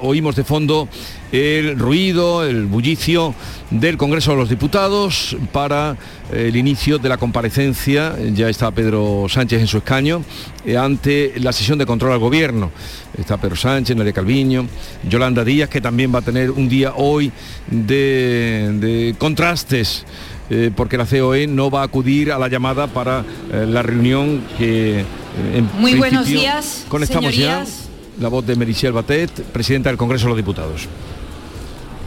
Oímos de fondo el ruido, el bullicio del Congreso de los Diputados para el inicio de la comparecencia, ya está Pedro Sánchez en su escaño, eh, ante la sesión de control al Gobierno. Está Pedro Sánchez, Nerea Calviño, Yolanda Díaz, que también va a tener un día hoy de, contrastes. Eh, porque la COE no va a acudir a la llamada para eh, la reunión que en Muy buenos días, conectamos ya la voz de Mericiel Batet, presidenta del Congreso de los Diputados.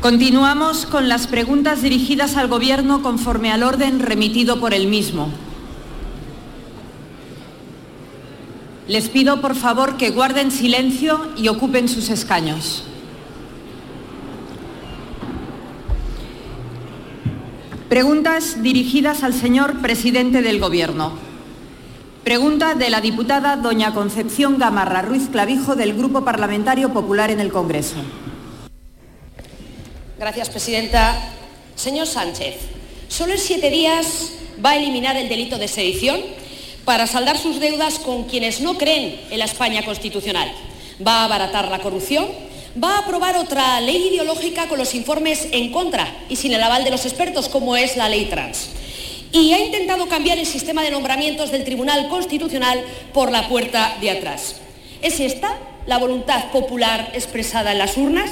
Continuamos con las preguntas dirigidas al Gobierno conforme al orden remitido por el mismo. Les pido, por favor, que guarden silencio y ocupen sus escaños. Preguntas dirigidas al señor presidente del Gobierno. Pregunta de la diputada doña Concepción Gamarra Ruiz Clavijo del Grupo Parlamentario Popular en el Congreso. Gracias, presidenta. Señor Sánchez, solo en siete días va a eliminar el delito de sedición para saldar sus deudas con quienes no creen en la España constitucional. Va a abaratar la corrupción, va a aprobar otra ley ideológica con los informes en contra y sin el aval de los expertos, como es la ley trans y ha intentado cambiar el sistema de nombramientos del Tribunal Constitucional por la puerta de atrás. ¿Es esta la voluntad popular expresada en las urnas?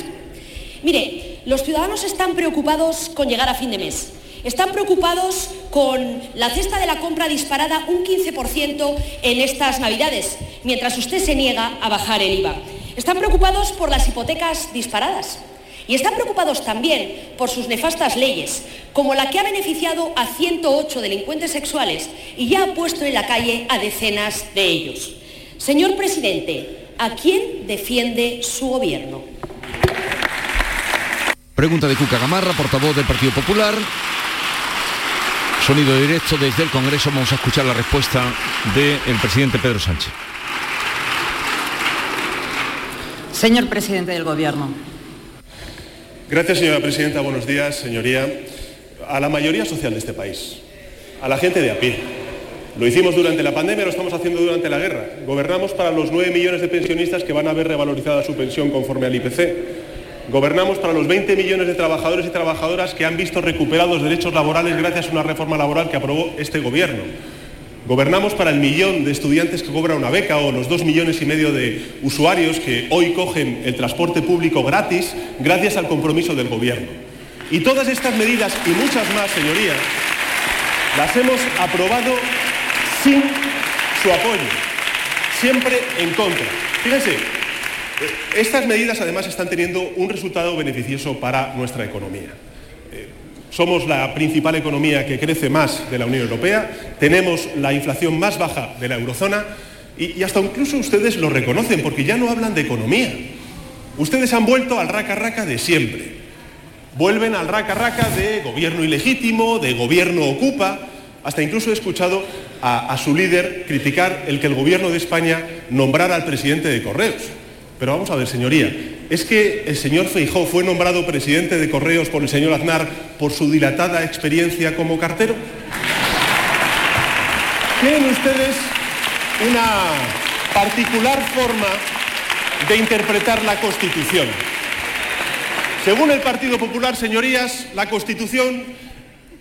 Mire, los ciudadanos están preocupados con llegar a fin de mes. Están preocupados con la cesta de la compra disparada un 15% en estas Navidades, mientras usted se niega a bajar el IVA. Están preocupados por las hipotecas disparadas. Y están preocupados también por sus nefastas leyes, como la que ha beneficiado a 108 delincuentes sexuales y ya ha puesto en la calle a decenas de ellos. Señor presidente, ¿a quién defiende su gobierno? Pregunta de Cuca Gamarra, portavoz del Partido Popular. Sonido directo desde el Congreso. Vamos a escuchar la respuesta del presidente Pedro Sánchez. Señor presidente del Gobierno. Gracias, señora presidenta. Buenos días, señoría. A la mayoría social de este país, a la gente de a pie. Lo hicimos durante la pandemia, lo estamos haciendo durante la guerra. Gobernamos para los 9 millones de pensionistas que van a ver revalorizada su pensión conforme al IPC. Gobernamos para los 20 millones de trabajadores y trabajadoras que han visto recuperados derechos laborales gracias a una reforma laboral que aprobó este Gobierno. Gobernamos para el millón de estudiantes que cobra una beca o los dos millones y medio de usuarios que hoy cogen el transporte público gratis gracias al compromiso del Gobierno. Y todas estas medidas y muchas más, señorías, las hemos aprobado sin su apoyo, siempre en contra. Fíjense, estas medidas además están teniendo un resultado beneficioso para nuestra economía. Somos la principal economía que crece más de la Unión Europea, tenemos la inflación más baja de la eurozona y, hasta incluso ustedes lo reconocen porque ya no hablan de economía. Ustedes han vuelto al raca raca de siempre. Vuelven al raca raca de gobierno ilegítimo, de gobierno ocupa. Hasta incluso he escuchado a, a su líder criticar el que el gobierno de España nombrara al presidente de Correos. Pero vamos a ver, señoría, ¿es que el señor Feijó fue nombrado presidente de Correos por el señor Aznar por su dilatada experiencia como cartero? Tienen ustedes una particular forma de interpretar la Constitución. Según el Partido Popular, señorías, la Constitución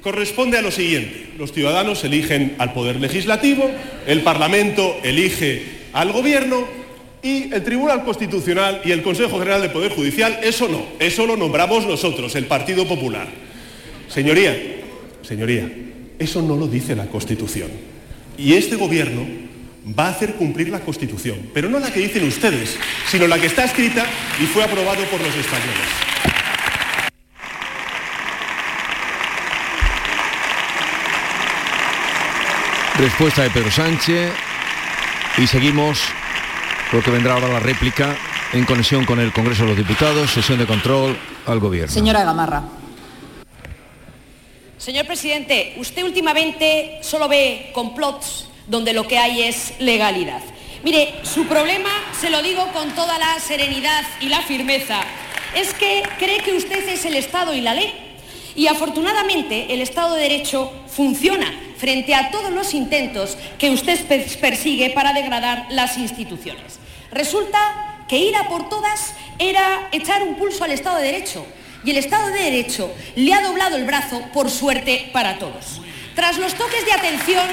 corresponde a lo siguiente. Los ciudadanos eligen al Poder Legislativo, el Parlamento elige al Gobierno y el Tribunal Constitucional y el Consejo General del Poder Judicial, eso no, eso lo nombramos nosotros, el Partido Popular. Señoría, señoría, eso no lo dice la Constitución. Y este Gobierno va a hacer cumplir la Constitución, pero no la que dicen ustedes, sino la que está escrita y fue aprobado por los españoles. Respuesta de Pedro Sánchez y seguimos Creo que vendrá ahora la réplica en conexión con el Congreso de los Diputados, sesión de control al Gobierno. Señora Gamarra. Señor presidente, usted últimamente solo ve complots donde lo que hay es legalidad. Mire, su problema, se lo digo con toda la serenidad y la firmeza, es que cree que usted es el Estado y la ley. Y afortunadamente el Estado de Derecho funciona frente a todos los intentos que usted persigue para degradar las instituciones. Resulta que ir a por todas era echar un pulso al Estado de Derecho. Y el Estado de Derecho le ha doblado el brazo, por suerte, para todos. Tras los toques de atención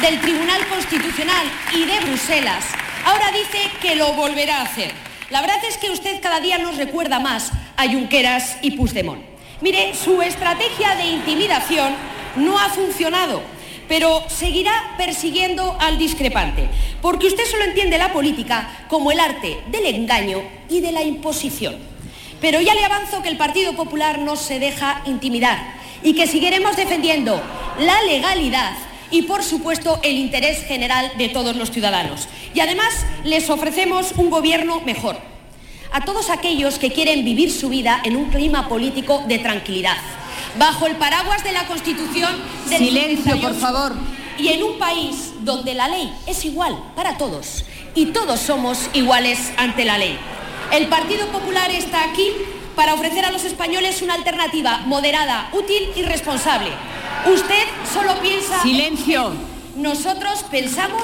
del Tribunal Constitucional y de Bruselas, ahora dice que lo volverá a hacer. La verdad es que usted cada día nos recuerda más a Junqueras y Puigdemont. Mire, su estrategia de intimidación no ha funcionado, pero seguirá persiguiendo al discrepante, porque usted solo entiende la política como el arte del engaño y de la imposición. Pero ya le avanzo que el Partido Popular no se deja intimidar y que seguiremos defendiendo la legalidad y, por supuesto, el interés general de todos los ciudadanos. Y además les ofrecemos un gobierno mejor. A todos aquellos que quieren vivir su vida en un clima político de tranquilidad, bajo el paraguas de la Constitución del Silencio, por favor. Y en un país donde la ley es igual para todos y todos somos iguales ante la ley. El Partido Popular está aquí para ofrecer a los españoles una alternativa moderada, útil y responsable. Usted solo piensa... Silencio. Nosotros pensamos...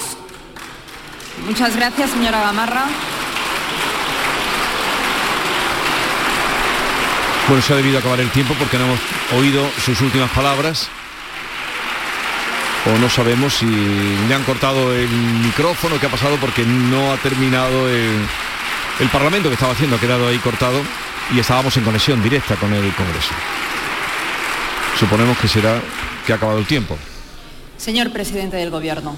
Muchas gracias, señora Gamarra. Bueno, se ha debido acabar el tiempo porque no hemos oído sus últimas palabras. O no sabemos si le han cortado el micrófono, qué ha pasado porque no ha terminado el, el Parlamento que estaba haciendo, ha quedado ahí cortado y estábamos en conexión directa con el Congreso. Suponemos que será que ha acabado el tiempo. Señor presidente del Gobierno.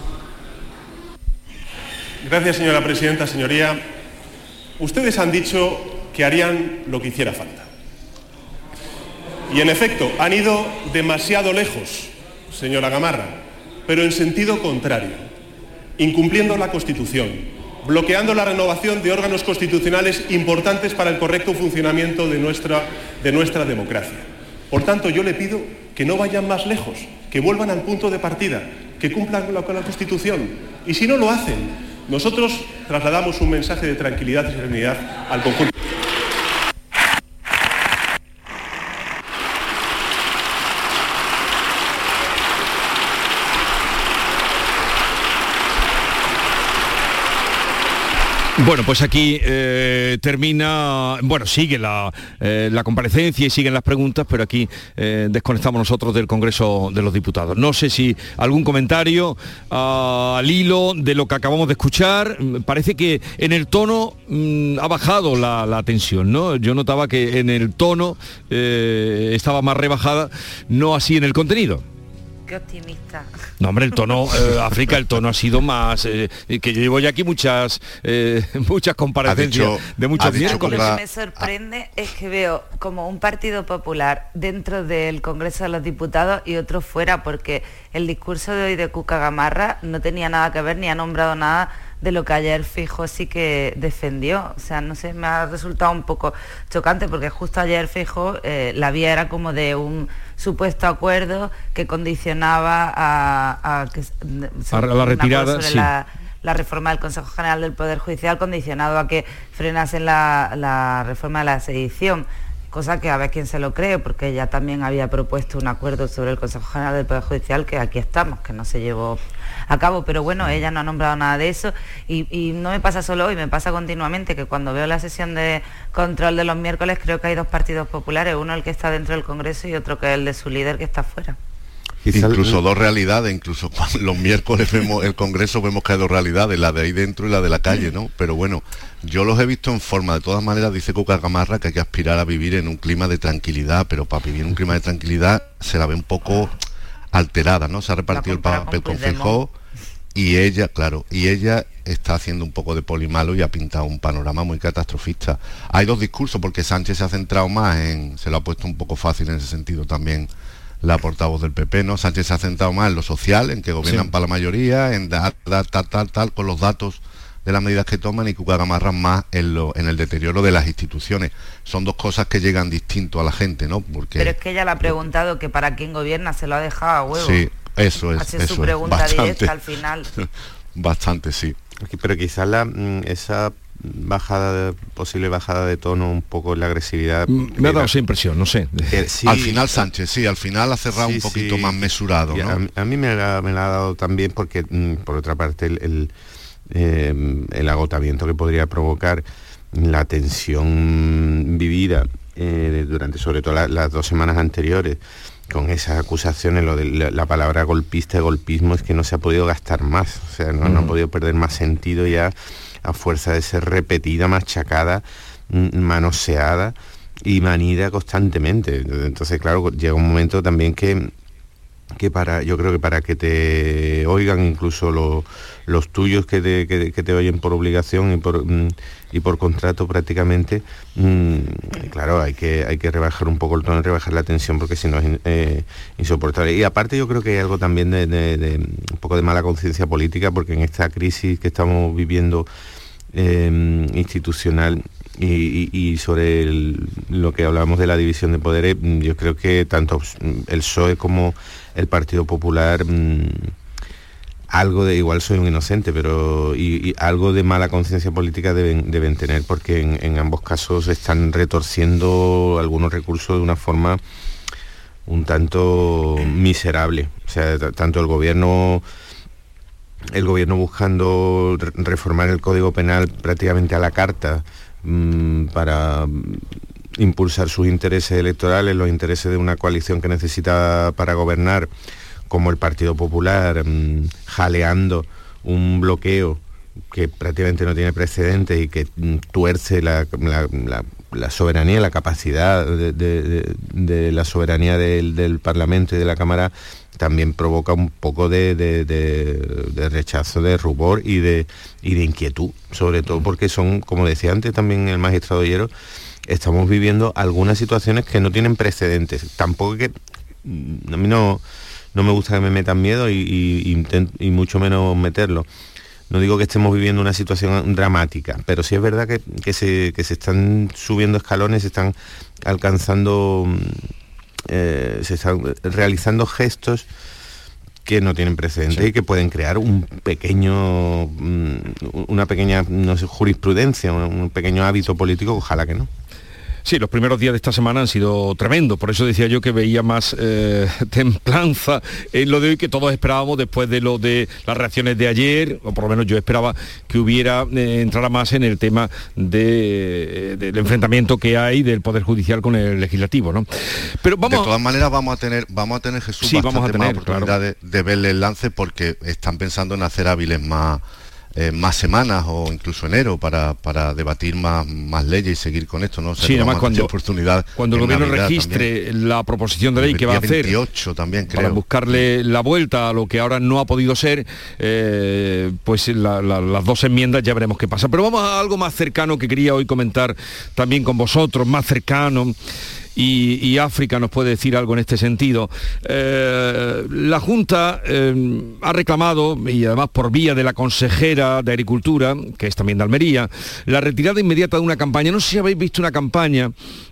Gracias, señora presidenta. Señoría, ustedes han dicho que harían lo que hiciera falta. Y en efecto, han ido demasiado lejos, señora Gamarra, pero en sentido contrario, incumpliendo la Constitución, bloqueando la renovación de órganos constitucionales importantes para el correcto funcionamiento de nuestra, de nuestra democracia. Por tanto, yo le pido que no vayan más lejos, que vuelvan al punto de partida, que cumplan con la, con la Constitución. Y si no lo hacen, nosotros trasladamos un mensaje de tranquilidad y serenidad al conjunto. Bueno, pues aquí eh, termina, bueno, sigue la, eh, la, comparecencia y siguen las preguntas, pero aquí eh, desconectamos nosotros del Congreso de los Diputados. No sé si algún comentario uh, al hilo de lo que acabamos de escuchar. Parece que en el tono mmm, ha bajado la, la, tensión, ¿no? Yo notaba que en el tono estaba más rebajada, no así en el contenido qué optimista. No, hombre, el tono, eh, África, el tono ha sido más, eh, que yo llevo ya aquí muchas eh, muchas comparecencias dicho, de muchos miércoles. Lo que me sorprende es que veo como un partido popular dentro del Congreso de los Diputados y otro fuera, porque el discurso de hoy de Cuca Gamarra no tenía nada que ver ni ha nombrado nada de lo que ayer Fijo sí que defendió. O sea, no sé, me ha resultado un poco chocante porque justo ayer Fijo eh, la vía era como de un supuesto acuerdo que condicionaba a, a, que, a la retirada. Sí. La, la, reforma del Consejo General del Poder Judicial condicionado a que frenasen la, la reforma de la sedición cosa que a ver quién se lo cree, porque ella también había propuesto un acuerdo sobre el Consejo General del Poder Judicial, que aquí estamos, que no se llevó a cabo, pero bueno, ella no ha nombrado nada de eso y, y no me pasa solo hoy, me pasa continuamente que cuando veo la sesión de control de los miércoles creo que hay dos partidos populares, uno el que está dentro del Congreso y otro que es el de su líder que está fuera. Incluso dos realidades, incluso cuando los miércoles vemos el Congreso vemos que hay dos realidades, la de ahí dentro y la de la calle, ¿no? Pero bueno, yo los he visto en forma, de todas maneras dice Cuca Gamarra que hay que aspirar a vivir en un clima de tranquilidad, pero para vivir en un clima de tranquilidad se la ve un poco alterada, ¿no? Se ha repartido el papel con Feijóo y ella, claro, y ella está haciendo un poco de polimalo y ha pintado un panorama muy catastrofista. Hay dos discursos porque Sánchez se ha centrado más en, se lo ha puesto un poco fácil en ese sentido también la portavoz del PP, ¿no? Sánchez se ha centrado más en lo social, en que gobiernan sí. para la mayoría, en dar, dar, tal, tal, tal, con los datos de las medidas que toman y Cuca Gamarra más en, lo, en el deterioro de las instituciones. Son dos cosas que llegan distinto a la gente, ¿no? Porque, Pero es que ella le ha preguntado que para quién gobierna se lo ha dejado a huevo. Sí, eso es. Así es su pregunta bastante, directa al final. bastante, sí. Pero quizás la, mm, esa bajada de, posible bajada de tono un poco la agresividad me ha dado esa impresión no sé eh, sí, al final Sánchez sí al final ha cerrado sí, un poquito sí. más mesurado ¿no? a, a, mí me la, me la, ha dado también porque mm, por otra parte el, el, eh, el agotamiento que podría provocar la tensión vivida eh, durante sobre todo las dos semanas anteriores con esas acusaciones, lo de la, palabra golpista y golpismo es que no se ha podido gastar más, o sea, no, ha podido perder más sentido ya a fuerza de ser repetida, machacada, manoseada y manida constantemente. Entonces, claro, llega un momento también que que para, yo creo que para que te oigan incluso los tuyos que te, oyen por obligación y por, mm, y por contrato prácticamente, mm, claro, hay que, hay que rebajar un poco el tono, rebajar la tensión porque si no es eh, insoportable. Y aparte yo creo que hay algo también de, un poco de mala conciencia política porque en esta crisis que estamos viviendo eh, institucional y, sobre lo que hablábamos de la división de poderes, mm, yo creo que tanto el PSOE como el Partido Popular algo de, igual soy un inocente, pero y, algo de mala conciencia política deben, deben tener, porque en, ambos casos están retorciendo algunos recursos de una forma un tanto miserable. O sea, tanto el gobierno el gobierno buscando reformar el Código Penal prácticamente a la carta mm, para impulsar sus intereses electorales, los intereses de una coalición que necesita para gobernar, como el Partido Popular, mm, jaleando un bloqueo que prácticamente no tiene precedentes y que mm, tuerce la, soberanía, la capacidad de, la soberanía del, Parlamento y de la Cámara, también provoca un poco de, rechazo, de rubor y de, y de inquietud, sobre todo porque son, como decía antes también el magistrado Hierro, estamos viviendo algunas situaciones que no tienen precedentes. Tampoco que mm, a mí no, no me gusta que me metan miedo y, y, mucho menos meterlo. No digo que estemos viviendo una situación dramática, pero sí es verdad que, se, que se, están subiendo escalones, se están alcanzando, mm, eh, se están realizando gestos que no tienen precedentes y que pueden crear un pequeño, mm, una pequeña no sé, jurisprudencia, un pequeño hábito político, ojalá que no. Sí, los primeros días de esta semana han sido tremendos, por eso decía yo que veía más eh, templanza en lo de hoy que todos esperábamos después de lo de las reacciones de ayer, o por lo menos yo esperaba que hubiera, eh, entrara más en el tema de, del enfrentamiento que hay del Poder Judicial con el Legislativo, ¿no? Pero vamos... De todas maneras vamos a tener, vamos a tener Jesús sí, vamos a tener, oportunidad de, de verle el lance porque están pensando en hacer hábiles más eh, más semanas o incluso enero para, para debatir más, más leyes y seguir con esto, ¿no? sí, además cuando, oportunidad cuando el gobierno registre la proposición de ley que va a hacer también, para buscarle la vuelta a lo que ahora no ha podido ser, eh, pues las dos enmiendas ya veremos qué pasa. Pero vamos a algo más cercano que quería hoy comentar también con vosotros, más cercano y, África nos puede decir algo en este sentido. Eh, la Junta eh, ha reclamado, y además por vía de la consejera de Agricultura, que es también de Almería, la retirada inmediata de una campaña. No sé si habéis visto una campaña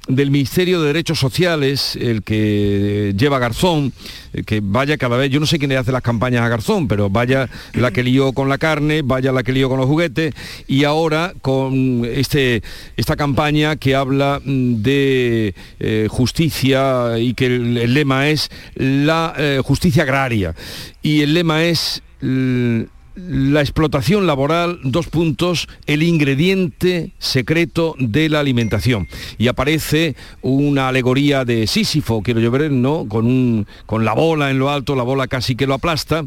del Ministerio de Derechos Sociales, el que lleva Garzón, eh, que vaya cada vez, yo no sé quién le hace las campañas a Garzón, pero vaya la que lió con la carne, vaya la que lió con los juguetes, y ahora con este, esta campaña que habla mm, de eh, justicia y que el, lema es la eh, justicia agraria. Y el lema es la explotación laboral, dos puntos, el ingrediente secreto de la alimentación. Y aparece una alegoría de Sísifo, quiero yo ver, ¿no? Con, un, con la bola en lo alto, la bola casi que lo aplasta.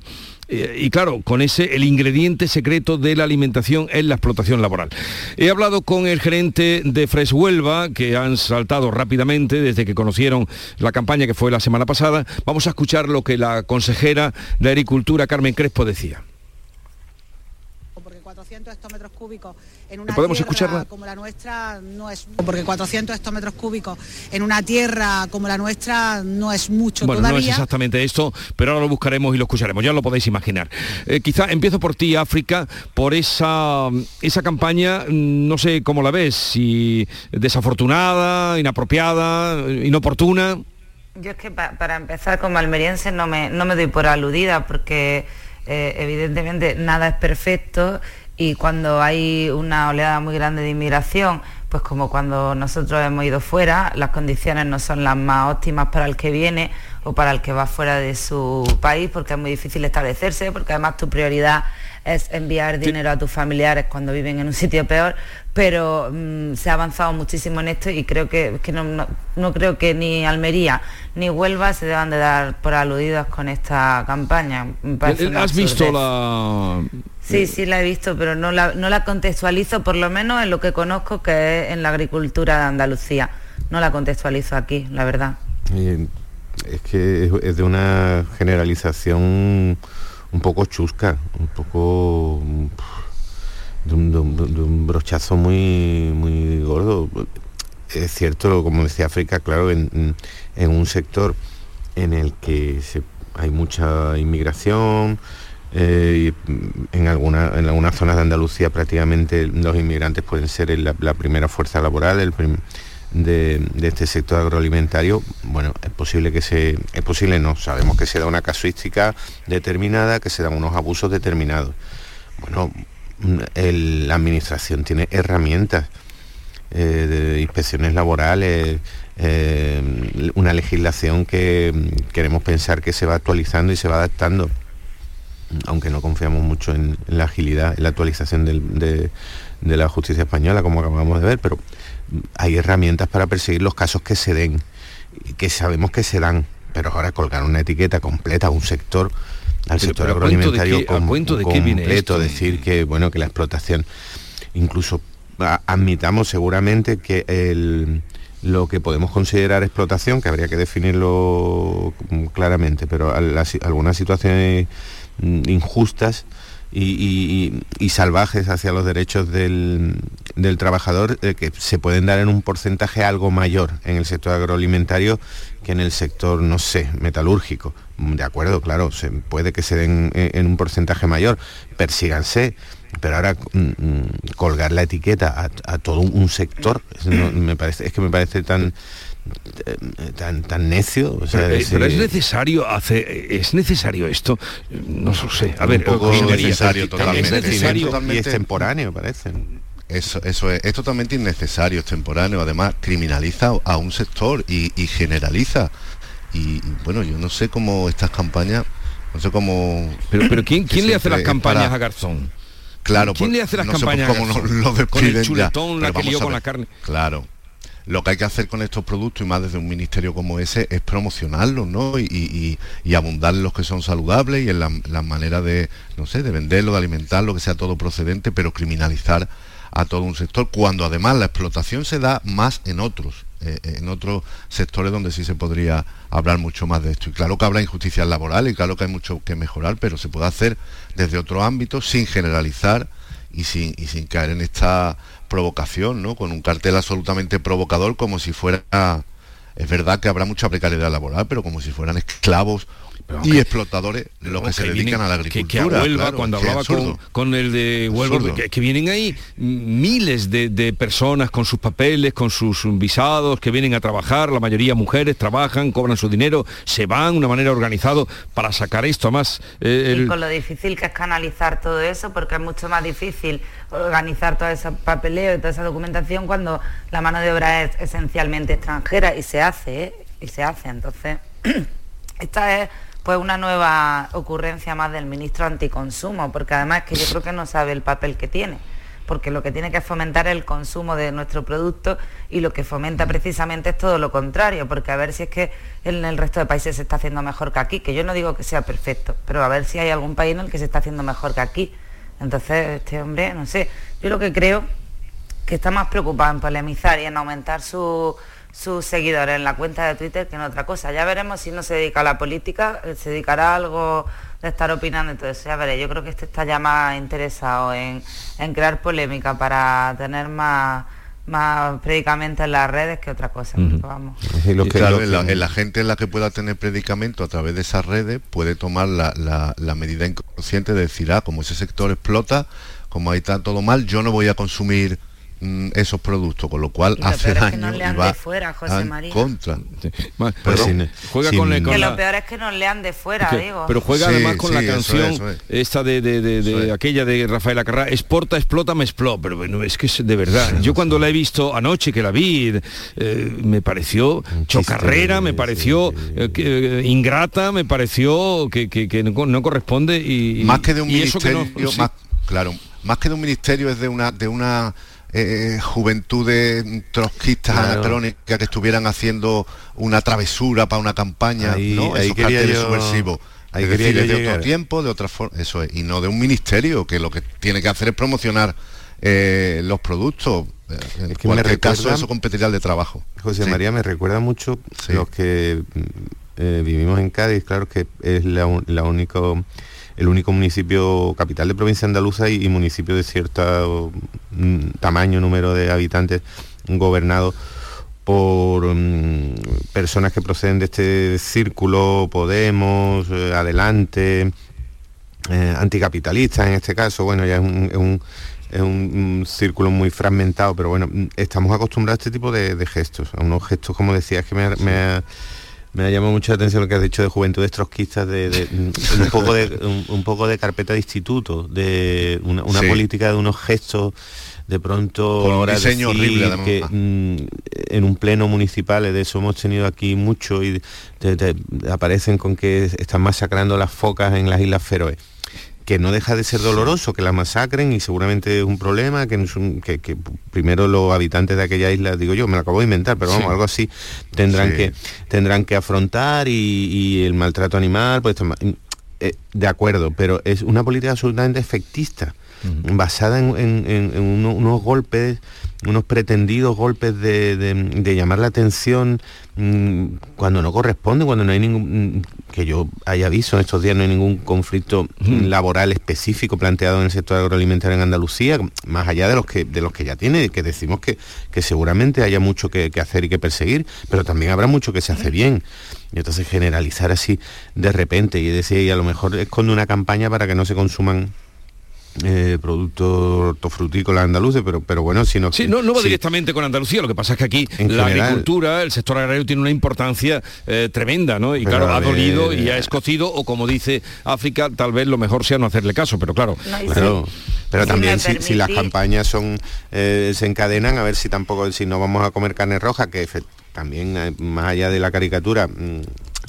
Eh, y claro, con ese, el ingrediente secreto de la alimentación es la explotación laboral. He hablado con el gerente de Fres Huelva, que han saltado rápidamente desde que conocieron la campaña que fue la semana pasada. Vamos a escuchar lo que la consejera de Agricultura, Carmen Crespo, decía. 400 hectómetros cúbicos en una ¿Podemos tierra como la nuestra no es porque 400 hectómetros cúbicos en una tierra como la nuestra no es mucho bueno, no es exactamente esto, pero ahora lo buscaremos y lo escucharemos, ya lo podéis imaginar. Eh, quizá empiezo por ti, África, por esa, esa campaña, mm, no sé cómo la ves, si desafortunada, inapropiada, inoportuna. Yo es que para empezar como almeriense no me, no me doy por aludida porque eh, evidentemente nada es perfecto y cuando hay una oleada muy grande de inmigración, pues como cuando nosotros hemos ido fuera, las condiciones no son las más óptimas para el que viene o para el que va fuera de su país, porque es muy difícil establecerse, porque además tu prioridad es enviar dinero a tus familiares cuando viven en un sitio peor, pero mm, se ha avanzado muchísimo en esto y creo que, no, creo que ni Almería ni Huelva se deban de dar por aludidos con esta campaña. ¿Has visto la...? Sí, sí la he visto, pero no la, no la contextualizo, por lo menos en lo que conozco que es en la agricultura de Andalucía. No la contextualizo aquí, la verdad. es que es de una generalización un poco chusca, un poco de un, brochazo muy, muy gordo. Es cierto, como decía África, claro, en, un sector en el que hay mucha inmigración, eh, en, alguna, en algunas zonas de Andalucía prácticamente los inmigrantes pueden ser la, primera fuerza laboral de, este sector agroalimentario. Bueno, es posible que se... Es posible, no, sabemos que se da una casuística determinada, que se dan unos abusos determinados. Bueno, la administración tiene herramientas eh, de inspecciones laborales, eh, una legislación que queremos pensar que se va actualizando y se va adaptando, aunque no confiamos mucho en, la agilidad, en la actualización de, la justicia española, como acabamos de ver, pero hay herramientas para perseguir los casos que se den, que sabemos que se dan, pero ahora colgar una etiqueta completa a un sector al sector agroalimentario completo, decir que bueno que la explotación incluso admitamos seguramente que el, lo que podemos considerar explotación, que habría que definirlo claramente, pero algunas situaciones injustas y, salvajes hacia los derechos del, trabajador eh, que se pueden dar en un porcentaje algo mayor en el sector agroalimentario que en el sector, no sé, metalúrgico. De acuerdo, claro, se, puede que se den en, un porcentaje mayor, persíganse, pero ahora mm, mm, colgar la etiqueta a, todo un sector, me parece, es que me parece tan eh, tan, tan necio. pero, es, necesario hacer, es necesario esto, no lo sé. A ver, es necesario, totalmente, es necesario y extemporáneo, parece. Eso, eso es, es, totalmente innecesario, extemporáneo. Además, criminaliza a un sector y, generaliza. Y, bueno, yo no sé cómo estas campañas, no sé cómo. Pero, pero ¿quién, quién le hace las campañas a Garzón? Claro, ¿quién le hace las campañas a Garzón? Lo, con el chuletón, la que lió con la carne. Claro, lo que hay que hacer con estos productos y más desde un ministerio como ese es promocionarlos ¿no? y, abundar en los que son saludables y en las la maneras de no sé de venderlo de alimentarlo que sea todo procedente pero criminalizar a todo un sector cuando además la explotación se da más en otros eh, en otros sectores donde sí se podría hablar mucho más de esto y claro que habrá injusticias laborales y claro que hay mucho que mejorar pero se puede hacer desde otro ámbito sin generalizar y sin caer en esta provocación, ¿no? Con un cartel absolutamente provocador como si fuera... Es verdad que habrá mucha precariedad laboral, pero como si fueran esclavos y explotadores los que, se dedican a la agricultura. Que, cuando hablaba con, el de Huelva, que, vienen ahí miles de, personas con sus papeles, con sus visados, que vienen a trabajar, la mayoría mujeres, trabajan, cobran su dinero, se van de una manera organizada para sacar esto más. Eh, y con lo difícil que es canalizar todo eso, porque es mucho más difícil organizar todo ese papeleo y toda esa documentación cuando la mano de obra es esencialmente extranjera y se hace, ¿eh? y se hace. Entonces, esta es pues una nueva ocurrencia más del ministro anticonsumo, porque además que yo creo que no sabe el papel que tiene, porque lo que tiene que fomentar es el consumo de nuestro producto y lo que fomenta precisamente es todo lo contrario, porque a ver si es que en el resto de países se está haciendo mejor que aquí, que yo no digo que sea perfecto, pero a ver si hay algún país en el que se está haciendo mejor que aquí. Entonces, este hombre, no sé, yo lo que creo que está más preocupado en polemizar y en aumentar su sus seguidores en la cuenta de Twitter que en otra cosa. Ya veremos si no se dedica a la política, eh, se dedicará a algo de estar opinando, entonces ya veré. Yo creo que este está ya más interesado en, crear polémica para tener más más predicamentos en las redes que otra cosa. Vamos. en, la, gente en la que pueda tener predicamento a través de esas redes puede tomar la, la medida inconsciente de decir, ah, como ese sector explota, como ahí está todo mal, yo no voy a consumir mm, esos productos, con lo cual hace daño y va fuera, José María. contra. juega con, que lo peor es que nos lean de fuera, digo. Pero juega además con la canción esta de, aquella de Rafael Acarrá, exporta, explota, me explota. Pero bueno, es que es de verdad. Yo cuando la he visto anoche que la vi, eh, me pareció chocarrera, me pareció eh, eh, ingrata, me pareció que, no, corresponde y más que de un ministerio, más, claro, más que de un ministerio es de una de una eh, juventud de trotskistas anacrónicas que estuvieran haciendo una travesura para una campaña, ahí, ¿no? Esos carteles subversivos. Hay que decir, de otro tiempo, de otra forma, eso es, y no de un ministerio que lo que tiene que hacer es promocionar eh, los productos. Eh, en cualquier caso, eso competiría de trabajo. José María me recuerda mucho los que vivimos en Cádiz, claro que es la, la única el único municipio capital de provincia andaluza y, municipio de cierto mm, tamaño, número de habitantes gobernado por mm, personas que proceden de este círculo, Podemos, eh, Adelante, eh, anticapitalistas en este caso, bueno, ya es un, círculo muy fragmentado, pero bueno, mm, estamos acostumbrados a este tipo de, gestos, a unos gestos, como decías, que me, me, me ha llamado mucha atención lo que has dicho de juventudes trotskistas, de, un, poco de, un, poco de carpeta de instituto, de una, política de unos gestos de pronto Con un diseño horrible que mm, en un pleno municipal de eso hemos tenido aquí mucho y aparecen con que están masacrando las focas en las Islas Feroe que no deja de ser doloroso que la masacren y seguramente es un problema que, que, primero los habitantes de aquella isla, digo yo, me lo acabo de inventar, pero vamos, algo así tendrán, que, tendrán que afrontar y, el maltrato animal, pues eh, de acuerdo, pero es una política absolutamente efectista, basada en, unos golpes unos pretendidos golpes de, llamar la atención mm, cuando no corresponde, cuando no hay ningún, mm, que yo haya visto en estos días, no hay ningún conflicto laboral específico planteado en el sector agroalimentario en Andalucía, más allá de los que, de los que ya tiene, que decimos que, que seguramente haya mucho que, hacer y que perseguir, pero también habrá mucho que se hace bien. Y entonces generalizar así de repente y decir, y a lo mejor esconde una campaña para que no se consuman eh, productos hortofrutícolas andaluces, pero, pero bueno, si no... Sí, no, no va directamente con Andalucía, lo que pasa es que aquí la agricultura, el sector agrario tiene una importancia eh, tremenda, ¿no? Y claro, ha dolido y ha escocido, o como dice África, tal vez lo mejor sea no hacerle caso, pero claro. pero también si, las campañas son eh, se encadenan, a ver si tampoco, si no vamos a comer carne roja, que también eh, más allá de la caricatura, mm,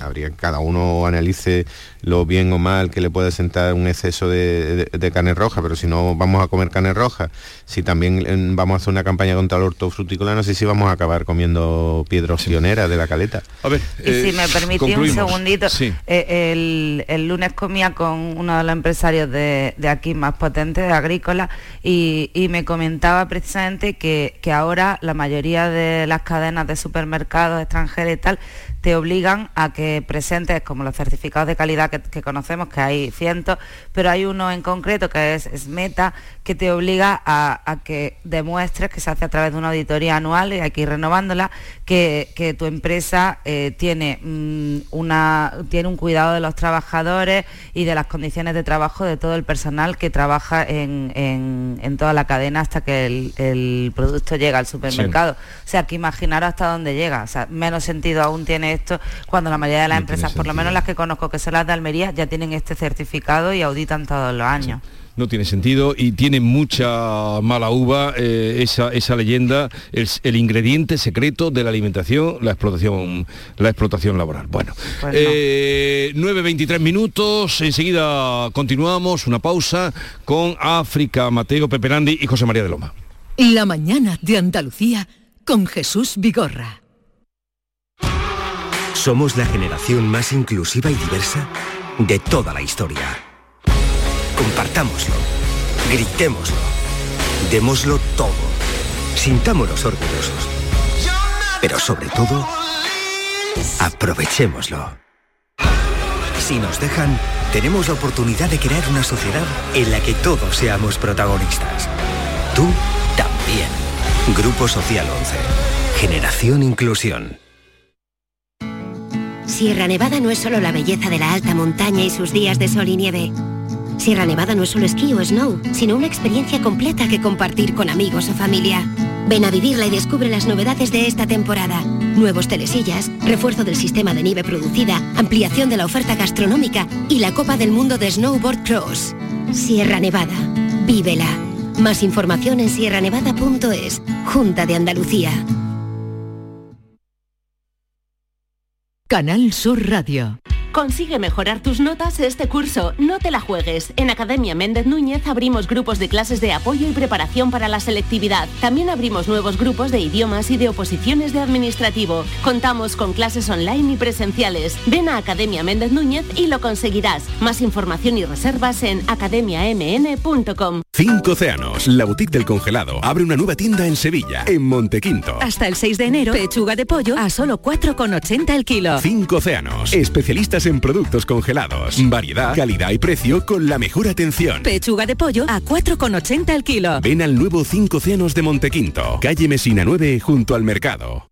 habría que cada uno analice lo bien o mal que le puede sentar un exceso de, carne roja, pero si no vamos a comer carne roja, si también eh, vamos a hacer una campaña contra el hortofrutícola, no sé si vamos a acabar comiendo piedras pioneras de la caleta. A ver, y si eh, me permitís un segundito, eh, el, lunes comía con uno de los empresarios de, aquí más potentes, de agrícola, y, me comentaba precisamente que, que ahora la mayoría de las cadenas de supermercados extranjeros y tal te obligan a que presentes como los certificados de calidad que, conocemos, que hay cientos, pero hay uno en concreto que es, Meta, que te obliga a, que demuestres que se hace a través de una auditoría anual y hay que ir renovándola, que, tu empresa eh, tiene, mm, una, tiene un cuidado de los trabajadores y de las condiciones de trabajo de todo el personal que trabaja en, toda la cadena hasta que el, producto llega al supermercado. O sea, que imaginaros hasta dónde llega. O sea, menos sentido aún tiene esto cuando la mayoría de las empresas, por lo menos las que conozco que son las de Almería, ya tienen este certificado y auditan todos los años. no tiene sentido y tiene mucha mala uva eh, esa, esa, leyenda, es el ingrediente secreto de la alimentación, la explotación, la explotación laboral. Bueno, 9.23 pues eh, minutos, enseguida continuamos, una pausa con África, Mateo Peperandi y José María de Loma. La mañana de Andalucía con Jesús Vigorra. Somos la generación más inclusiva y diversa de toda la historia. Compartámoslo, gritémoslo, démoslo todo, sintámonos orgullosos. Pero sobre todo, aprovechémoslo. Si nos dejan, tenemos la oportunidad de crear una sociedad en la que todos seamos protagonistas. Tú también. Grupo Social 11. Generación Inclusión. Sierra Nevada no es solo la belleza de la alta montaña y sus días de sol y nieve. Sierra Nevada no es solo esquí o snow, sino una experiencia completa que compartir con amigos o familia. Ven a vivirla y descubre las novedades de esta temporada. Nuevos telesillas, refuerzo del sistema de nieve producida, ampliación de la oferta gastronómica y la Copa del Mundo de Snowboard Cross. Sierra Nevada. Vívela. Más información en sierranevada.es. Junta de Andalucía. Canal Sur Radio. Consigue mejorar tus notas este curso. No te la juegues. En Academia Méndez Núñez abrimos grupos de clases de apoyo y preparación para la selectividad. También abrimos nuevos grupos de idiomas y de oposiciones de administrativo. Contamos con clases online y presenciales. Ven a Academia Méndez Núñez y lo conseguirás. Más información y reservas en academiamn.com. Cinco Océanos, la boutique del congelado, abre una nueva tienda en Sevilla, en Montequinto. Hasta el 6 de enero, pechuga de pollo a solo 4,80 el kilo. Cinco Océanos, especialistas en productos congelados. Variedad, calidad y precio con la mejor atención. Pechuga de pollo a 4,80 el kilo. Ven al nuevo Cinco Océanos de Montequinto, calle Mesina 9, junto al mercado.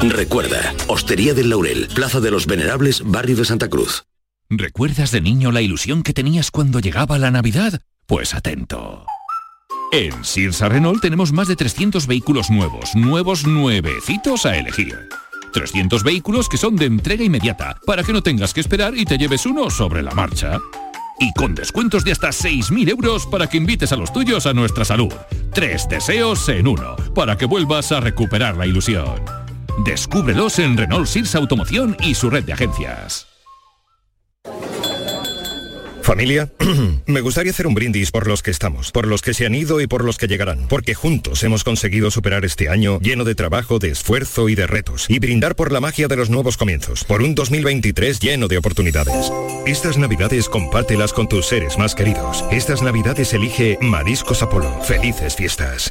Recuerda, Hostería del Laurel, Plaza de los Venerables, Barrio de Santa Cruz. ¿Recuerdas de niño la ilusión que tenías cuando llegaba la Navidad? Pues atento. En Sirsa Renault tenemos más de 300 vehículos nuevos, nuevos nuevecitos a elegir. 300 vehículos que son de entrega inmediata, para que no tengas que esperar y te lleves uno sobre la marcha. Y con descuentos de hasta 6.000 euros para que invites a los tuyos a nuestra salud. Tres deseos en uno, para que vuelvas a recuperar la ilusión. Descúbrelos en Renault Sirsa Automoción y su red de agencias. Familia, me gustaría hacer un brindis por los que estamos, por los que se han ido y por los que llegarán, porque juntos hemos conseguido superar este año lleno de trabajo, de esfuerzo y de retos, y brindar por la magia de los nuevos comienzos, por un 2023 lleno de oportunidades. Estas navidades compártelas con tus seres más queridos. Estas navidades elige Mariscos Apolo. Felices fiestas.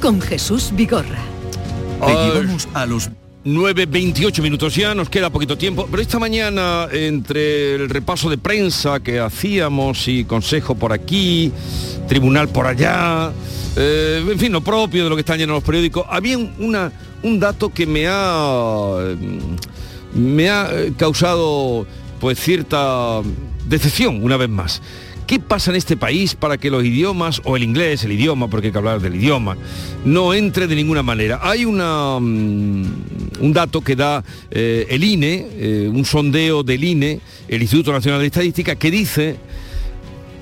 con Jesús Vigorra. Vamos a los 9.28 minutos ya, nos queda poquito tiempo, pero esta mañana entre el repaso de prensa que hacíamos y consejo por aquí, tribunal por allá, eh, en fin, lo propio de lo que están llenos los periódicos, había una, un dato que me ha, me ha eh, causado pues cierta decepción una vez más. ¿Qué pasa en este país para que los idiomas, o el inglés, el idioma, porque hay que hablar del idioma, no entre de ninguna manera? Hay um, un dato que da eh, el INE, eh, un sondeo del INE, el Instituto Nacional de Estadística, que dice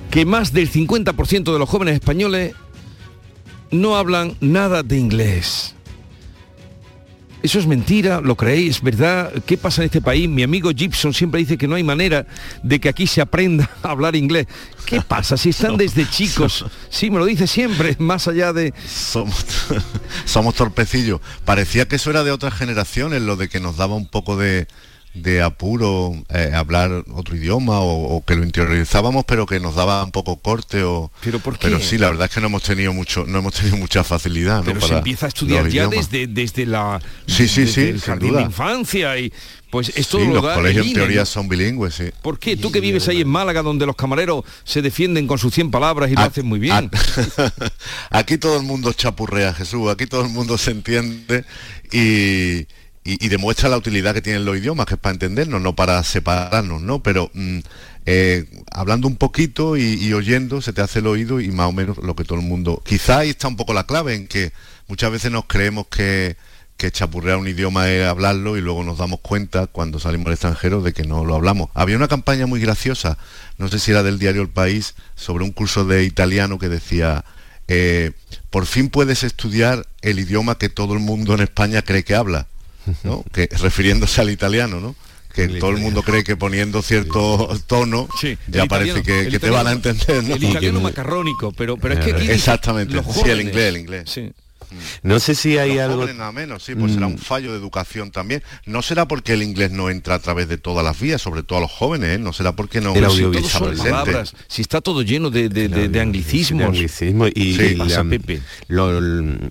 que más del 50% de los jóvenes españoles no hablan nada de inglés. Eso es mentira, lo creéis, ¿verdad? ¿Qué pasa en este país? Mi amigo Gibson siempre dice que no hay manera de que aquí se aprenda a hablar inglés. ¿Qué pasa? Si están desde chicos, sí, me lo dice siempre, más allá de... Somos, somos torpecillos. Parecía que eso era de otras generaciones, lo de que nos daba un poco de, de apuro eh, hablar otro idioma o, o, que lo interiorizábamos pero que nos daba un poco corte o pero ¿por qué? pero sí la verdad es que no hemos tenido mucho no hemos tenido mucha facilidad pero ¿no? se Para empieza a estudiar ya desde, desde la sí sí desde sí el jardín de infancia y pues esto sí, lo los da colegios en teoría son bilingües sí ¿Por qué? Tú que vives ahí en Málaga, donde los camareros se defienden con sus 100 palabras y lo Ah, hacen muy bien. aquí todo el mundo chapurrea Jesús aquí todo el mundo se entiende y y, demuestra la utilidad que tienen los idiomas, que es para entendernos, no para separarnos, ¿no? Pero mm, eh, hablando un poquito y, oyendo se te hace el oído y más o menos lo que todo el mundo... Quizá ahí está un poco la clave en que muchas veces nos creemos que, que chapurrear un idioma es hablarlo y luego nos damos cuenta cuando salimos al extranjero de que no lo hablamos. Había una campaña muy graciosa, no sé si era del diario El País, sobre un curso de italiano que decía, eh, por fin puedes estudiar el idioma que todo el mundo en España cree que habla, ¿no? que, refiriéndose al italiano, ¿no? que todo el mundo cree que poniendo cierto tono ya parece que, te van a entender. El italiano macarrónico, pero, pero es que Exactamente, sí, el inglés, el inglés. Sí. No sé si hay algo... nada menos, sí, pues será un mm. fallo de educación también. No será porque el inglés no entra a través de todas las vías, sobre todo a los jóvenes, ¿eh? no será porque no... El audiovisual. Si, palabras, si está todo lleno de, de, de, de anglicismos. y,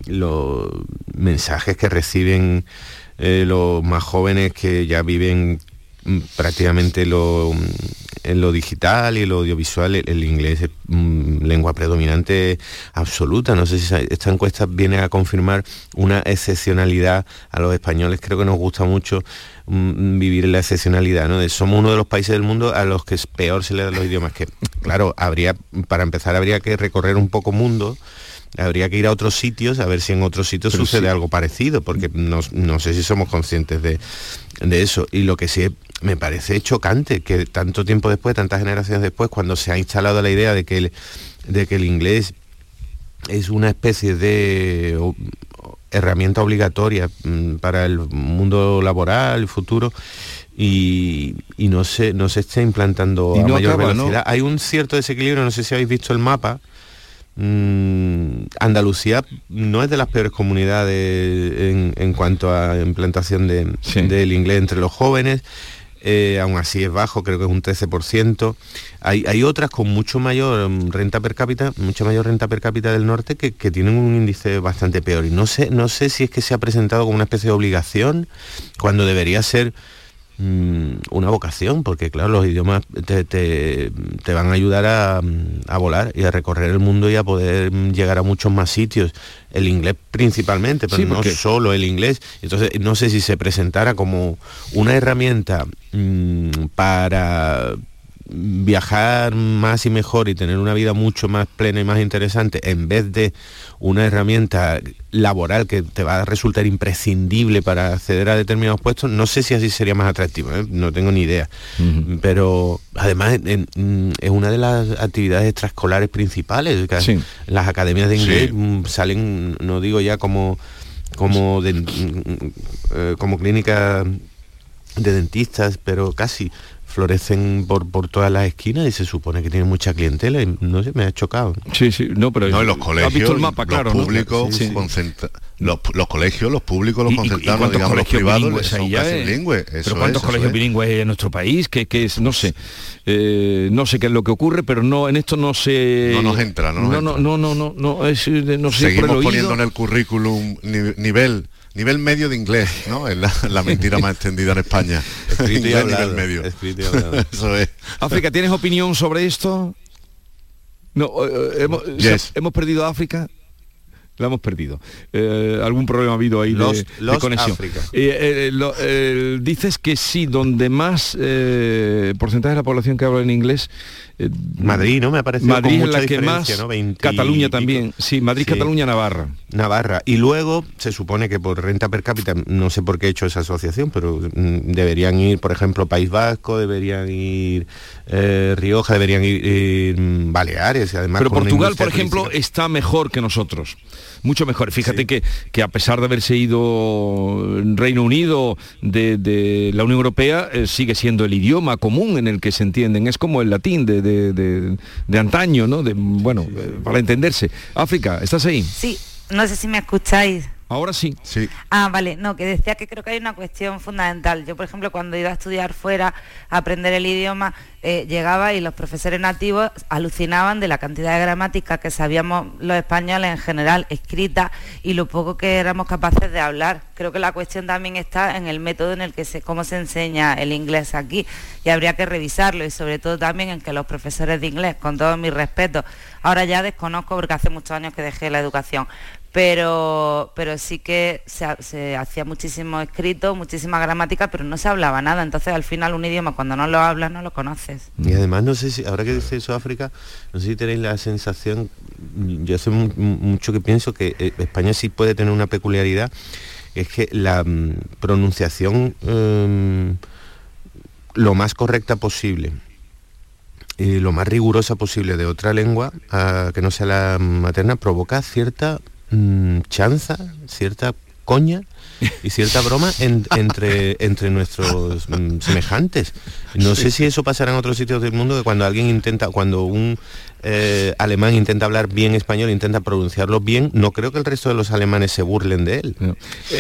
los mensajes que reciben eh, los más jóvenes que ya viven mm, prácticamente lo en lo digital y lo audiovisual el, inglés es mm, lengua predominante absoluta. No sé si esta encuesta viene a confirmar una excepcionalidad a los españoles. Creo que nos gusta mucho mm, vivir la excepcionalidad. ¿no? somos uno de los países del mundo a los que peor se le dan los idiomas. Que, claro, habría, para empezar habría que recorrer un poco mundo habría que ir a otros sitios a ver si en otros sitios sucede algo parecido, porque no, sé si somos conscientes de, de, eso. Y lo que sí me parece chocante que tanto tiempo después, tantas generaciones después, cuando se ha instalado la idea de que el, de que el inglés es una especie de herramienta obligatoria mm, para el mundo laboral, el futuro, y, no, se, no se está implantando a mayor velocidad. Hay un cierto desequilibrio, no sé si habéis visto el mapa, Andalucía no es de las peores comunidades en, cuanto a implantación de, del inglés entre los jóvenes. Eh, aún así es bajo, creo que es un 13%. Hay, hay, otras con mucho mayor mm, renta per cápita, mucha mayor renta per cápita del norte que, tienen un índice bastante peor. Y no sé, no sé si es que se ha presentado como una especie de obligación cuando debería ser mm, una vocación, porque claro, los idiomas te, van a ayudar a, a, volar y a recorrer el mundo y a poder mm, llegar a muchos más sitios el inglés principalmente, pero no solo el inglés. Entonces, no sé si se presentara como una herramienta mm, para viajar más y mejor y tener una vida mucho más plena y más interesante en vez de una herramienta laboral que te va a resultar imprescindible para acceder a determinados puestos, no sé si así sería más atractivo, ¿eh? no tengo ni idea. Pero además mm, es una de las actividades extraescolares principales. Las academias de inglés mm, salen, no digo ya como como de, mm, eh, como clínica de dentistas, pero casi florecen por, por todas las esquinas y se supone que tienen mucha clientela y no sé, me ha chocado. Sí, sí, no, pero no, en los colegios, visto el mapa, claro, los públicos, los, los, colegios, los públicos, los concentrados, digamos, los privados son casi bilingües. pero ¿cuántos colegios bilingües hay en nuestro país? Que, que es, no sé, eh, no sé qué es lo que ocurre, pero no en esto no se... No nos entra, no no, no, no, no, no, no, es, no sé Seguimos poniendo en el currículum nivel nivel medio de inglés, ¿no? Es la, mentira más extendida en España. inglés nivel medio. Eso es. África, ¿tienes opinión sobre esto? No, eh, eh, hemos, hemos perdido África la hemos perdido. Eh, algún problema ha habido ahí de, conexión. dices que sí, donde más porcentaje de la población que habla en inglés eh, Madrid, ¿no? Me parece Madrid es la que más, Cataluña también, sí, Madrid, Cataluña, Navarra. Navarra. Y luego se supone que por renta per cápita, no sé por qué he hecho esa asociación, pero mm, deberían ir, por ejemplo, País Vasco, deberían ir eh, Rioja, deberían ir, mm, Baleares, además. Pero Portugal, por ejemplo, está mejor que nosotros mucho mejor. Fíjate que, que, a pesar de haberse ido Reino Unido de, la Unión Europea, eh, sigue siendo el idioma común en el que se entienden. Es como el latín de, de, antaño, ¿no? De, bueno, eh, para entenderse. África, ¿estás ahí? Sí, no sé si me escucháis. Ahora sí. Sí. Ah, vale, no, que decía que creo que hay una cuestión fundamental. Yo, por ejemplo, cuando iba a estudiar fuera, a aprender el idioma, eh, llegaba y los profesores nativos alucinaban de la cantidad de gramática que sabíamos los españoles en general escrita y lo poco que éramos capaces de hablar. Creo que la cuestión también está en el método en el que se, cómo se enseña el inglés aquí y habría que revisarlo y sobre todo también en que los profesores de inglés, con todo mi respeto, ahora ya desconozco porque hace muchos años que dejé la educación, pero, pero sí que se, hacía muchísimo escrito, muchísima gramática, pero no se hablaba nada. Entonces al final un idioma cuando no lo hablas no lo conoces. Y además no sé si, ahora que dice eso África, no sé si tenéis la sensación, yo hace mucho que pienso que eh, España sí puede tener una peculiaridad, es que la mm, pronunciación em, lo más correcta posible y lo más rigurosa posible de otra lengua, que no sea la materna, provoca cierta Mm, chanza, cierta coña y cierta broma entre, entre nuestros mm, semejantes. No sé si eso pasará en otros sitios del mundo, que cuando alguien intenta, cuando un eh, alemán intenta hablar bien español, intenta pronunciarlo bien, no creo que el resto de los alemanes se burlen de él.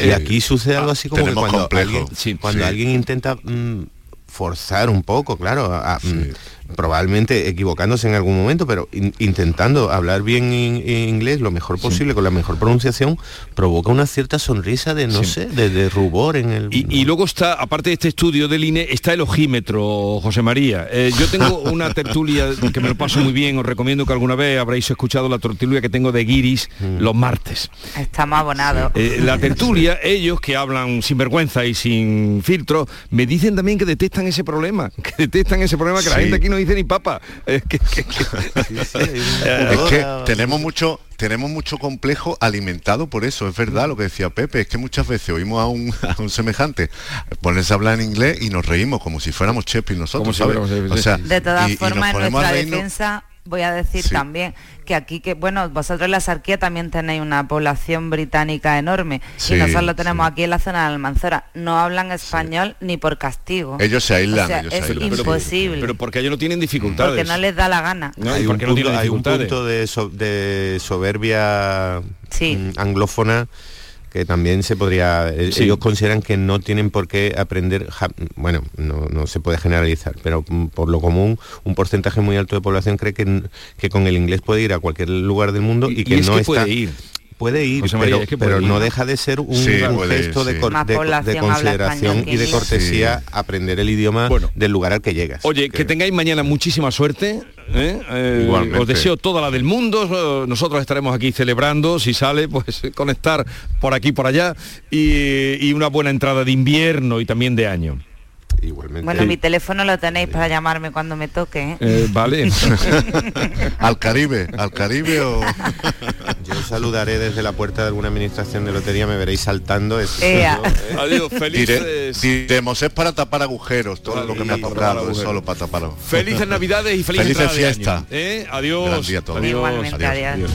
y aquí sucede algo así como cuando, alguien, cuando alguien intenta mm, forzar un poco, claro, a, probablemente equivocándose en algún momento, pero intentando hablar bien inglés lo mejor posible, con la mejor pronunciación, provoca una cierta sonrisa de, no sé, de, rubor en el... Y, luego está, aparte de este estudio del INE, está el ojímetro, José María. Eh, yo tengo una tertulia que me lo paso muy bien, os recomiendo que alguna vez habréis escuchado la tertulia que tengo de Guiris mm. los martes. Estamos abonados. Eh, la tertulia, ellos que hablan sin vergüenza y sin filtro, me dicen también que detectan ese problema, que detectan ese problema que la gente aquí no dice ni papa. Es que, tenemos mucho tenemos mucho complejo alimentado por eso, es verdad lo que decía Pepe, es que muchas veces oímos a un, semejante ponerse a hablar en inglés y nos reímos como si fuéramos Chepi nosotros, O sea, de todas formas, en nuestra defensa voy a decir también que aquí, que bueno, vosotros en la Sarquía también tenéis una población británica enorme y nosotros lo tenemos aquí en la zona de Almanzora. No hablan español ni por castigo. Ellos se aíslan. es imposible. Pero, porque ellos no tienen dificultades. Porque no les da la gana. hay, un punto, de, soberbia mm, anglófona que también se podría eh, ellos consideran que no tienen por qué aprender bueno no, se puede generalizar pero mm, por lo común un porcentaje muy alto de población cree que, que con el inglés puede ir a cualquier lugar del mundo y, que no está puede ir puede ir, pero, no deja de ser un, gesto de, consideración y de cortesía aprender el idioma del lugar al que llegas. Oye, que tengáis mañana muchísima suerte. ¿eh? Eh, os deseo toda la del mundo. Nosotros estaremos aquí celebrando, si sale, pues conectar por aquí, por allá, y una buena entrada de invierno y también de año. Bueno, mi teléfono lo tenéis para llamarme cuando me toque. ¿eh? Eh, vale. al Caribe, al Caribe o... Yo saludaré desde la puerta de alguna administración de lotería, me veréis saltando. ¿eh? Adiós, felices. diremos, es para tapar agujeros, todo lo que me ha tocado, es solo para tapar Felices Navidades y felices, felices fiesta. Adiós. adiós. adiós.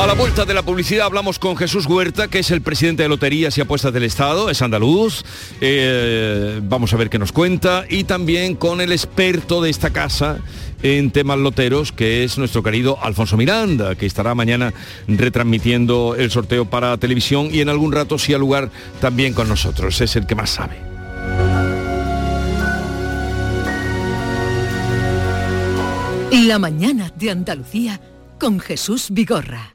A la vuelta de la publicidad hablamos con Jesús Huerta, que es el presidente de Loterías y Apuestas del Estado, es andaluz. Eh, vamos a ver qué nos cuenta. Y también con el experto de esta casa en temas loteros, que es nuestro querido Alfonso Miranda, que estará mañana retransmitiendo el sorteo para televisión y en algún rato sí al lugar también con nosotros. Es el que más sabe. La mañana de Andalucía con Jesús Vigorra.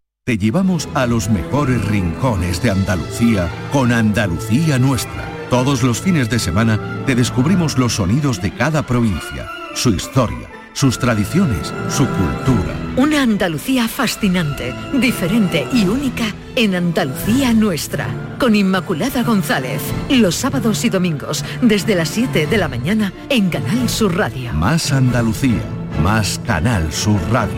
Te llevamos a los mejores rincones de Andalucía con Andalucía Nuestra. Todos los fines de semana te descubrimos los sonidos de cada provincia, su historia, sus tradiciones, su cultura. Una Andalucía fascinante, diferente y única en Andalucía Nuestra. Con Inmaculada González, los sábados y domingos desde las 7 de la mañana en Canal Sur Radio. Más Andalucía, más Canal Sur Radio.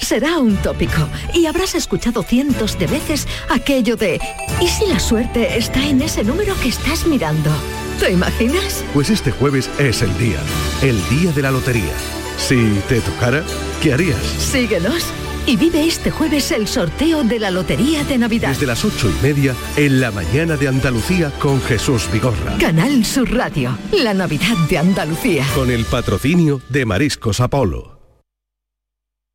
Será un tópico y habrás escuchado cientos de veces aquello de ¿y si la suerte está en ese número que estás mirando? ¿Te imaginas? Pues este jueves es el día, el día de la lotería. Si te tocara, ¿qué harías? Síguenos y vive este jueves el sorteo de la Lotería de Navidad. Desde las ocho y media, en la mañana de Andalucía con Jesús Vigorra. Canal Sur Radio, la Navidad de Andalucía. Con el patrocinio de Mariscos Apolo.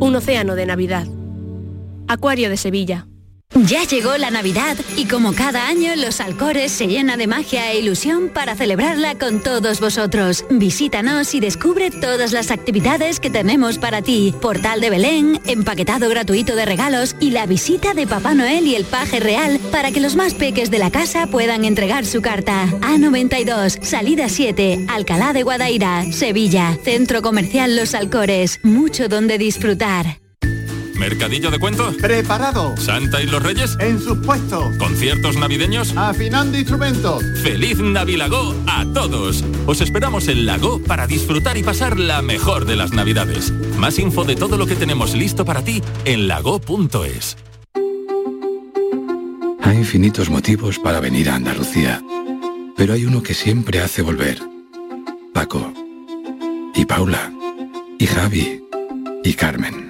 Un océano de Navidad. Acuario de Sevilla. Ya llegó la Navidad y como cada año Los Alcores se llena de magia e ilusión para celebrarla con todos vosotros. Visítanos y descubre todas las actividades que tenemos para ti. Portal de Belén, empaquetado gratuito de regalos y la visita de Papá Noel y el Paje Real para que los más peques de la casa puedan entregar su carta. A92, salida 7, Alcalá de Guadaira, Sevilla, Centro Comercial Los Alcores. Mucho donde disfrutar. ¿Mercadillo de cuentos? Preparado. ¿Santa y los Reyes? En sus puestos. ¿Conciertos navideños? Afinando instrumentos. ¡Feliz Navilago a todos! Os esperamos en Lago para disfrutar y pasar la mejor de las Navidades. Más info de todo lo que tenemos listo para ti en lago.es. Hay infinitos motivos para venir a Andalucía, pero hay uno que siempre hace volver. Paco. Y Paula. Y Javi. Y Carmen.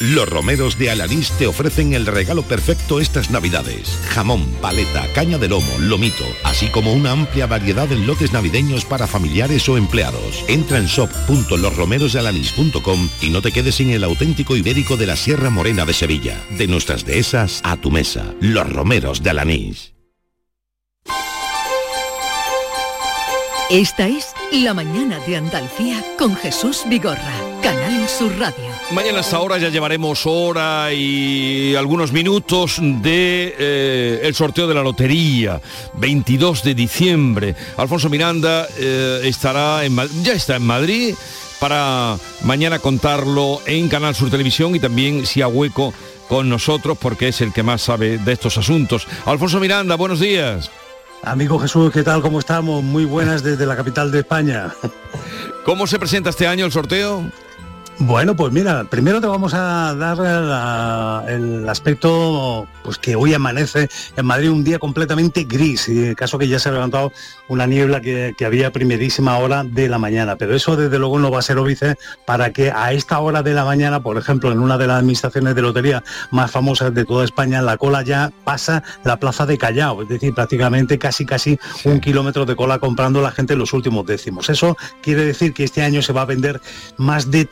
Los romeros de Alanís te ofrecen el regalo perfecto estas navidades. Jamón, paleta, caña de lomo, lomito, así como una amplia variedad en lotes navideños para familiares o empleados. Entra en shop.losromerosdealanís.com y no te quedes sin el auténtico ibérico de la Sierra Morena de Sevilla. De nuestras dehesas a tu mesa. Los romeros de Alanís. Esta es La Mañana de Andalucía con Jesús Vigorra, Canal Sur Radio. Mañana a esta hora ya llevaremos hora y algunos minutos de eh, el sorteo de la lotería, 22 de diciembre. Alfonso Miranda eh, estará en, ya está en Madrid para mañana contarlo en Canal Sur Televisión y también si a hueco con nosotros porque es el que más sabe de estos asuntos. Alfonso Miranda, buenos días. Amigo Jesús, ¿qué tal? ¿Cómo estamos? Muy buenas desde la capital de España. ¿Cómo se presenta este año el sorteo? Bueno, pues mira, primero te vamos a dar el aspecto pues que hoy amanece en Madrid un día completamente gris, y en caso que ya se ha levantado una niebla que, había primerísima hora de la mañana. Pero eso desde luego no va a ser óbice para que a esta hora de la mañana, por ejemplo, en una de las administraciones de lotería más famosas de toda España, la cola ya pasa la plaza de Callao, es decir, prácticamente casi casi un kilómetro de cola comprando la gente los últimos décimos. Eso quiere decir que este año se va a vender más de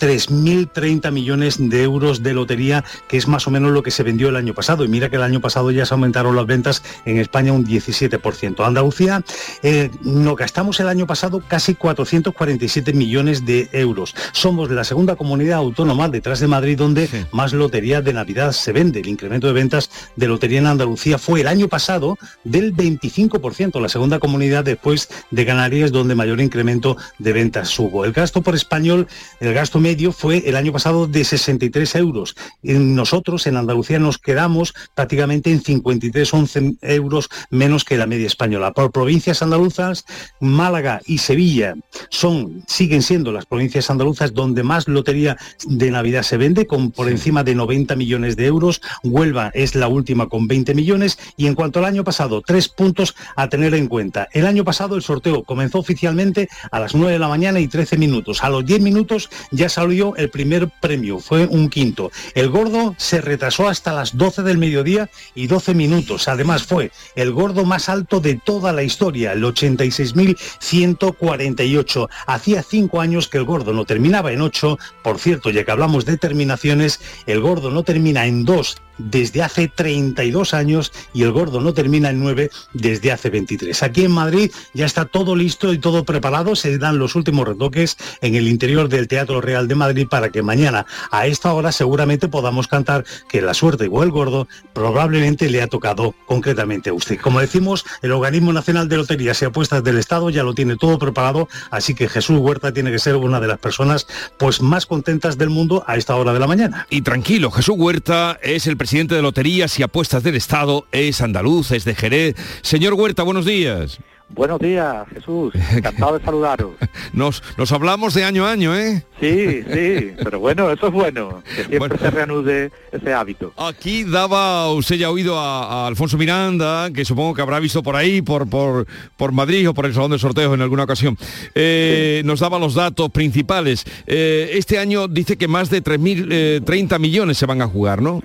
3.030 millones de euros de lotería, que es más o menos lo que se vendió el año pasado. Y mira que el año pasado ya se aumentaron las ventas en España un 17%. Andalucía, eh, nos gastamos el año pasado casi 447 millones de euros. Somos la segunda comunidad autónoma detrás de Madrid donde más lotería de Navidad se vende. El incremento de ventas de lotería en Andalucía fue el año pasado del 25%, la segunda comunidad después de Canarias donde mayor incremento de ventas hubo. El gasto por español, el gasto medio fue el año pasado de 63 euros. Y nosotros en Andalucía nos quedamos prácticamente en 53, 11 euros menos que la media española. Por provincias andaluzas, Málaga y Sevilla son, siguen siendo las provincias andaluzas donde más lotería de Navidad se vende, con por encima de 90 millones de euros. Huelva es la última con 20 millones. Y en cuanto al año pasado, tres puntos a tener en cuenta. El año pasado el sorteo comenzó oficialmente a las 9 de la mañana y 13 minutos. A los 10 minutos ya salió el primer premio, fue un quinto. El gordo se retrasó hasta las 12 del mediodía y 12 minutos. Además fue el gordo más alto de toda la historia, el 86.148. Hacía cinco años que el gordo no terminaba en 8. Por cierto, ya que hablamos de terminaciones, el gordo no termina en 2 desde hace 32 años y el gordo no termina en 9 desde hace 23. Aquí en Madrid ya está todo listo y todo preparado, se dan los últimos retoques en el interior del Teatro Real de Madrid para que mañana a esta hora seguramente podamos cantar que la suerte o el gordo probablemente le ha tocado concretamente a usted. Como decimos, el Organismo Nacional de Loterías y Apuestas del Estado ya lo tiene todo preparado, así que Jesús Huerta tiene que ser una de las personas pues más contentas del mundo a esta hora de la mañana. Y tranquilo, Jesús Huerta es el presidente de Loterías y Apuestas del Estado, es andaluz, es de Jerez. Señor Huerta, buenos días. Buenos días, Jesús. Encantado de saludaros. Nos, nos hablamos de año a año, ¿eh? Sí, sí, pero bueno, eso es bueno, que siempre se reanude ese hábito. Aquí daba, usted ya ha oído a, a Alfonso Miranda, que supongo que habrá visto por ahí, por, por, por Madrid o por el Salón de Sorteos en alguna ocasión. Eh, Nos daba los datos principales. Eh, este año dice que más de 3.030 millones se van a jugar, ¿no?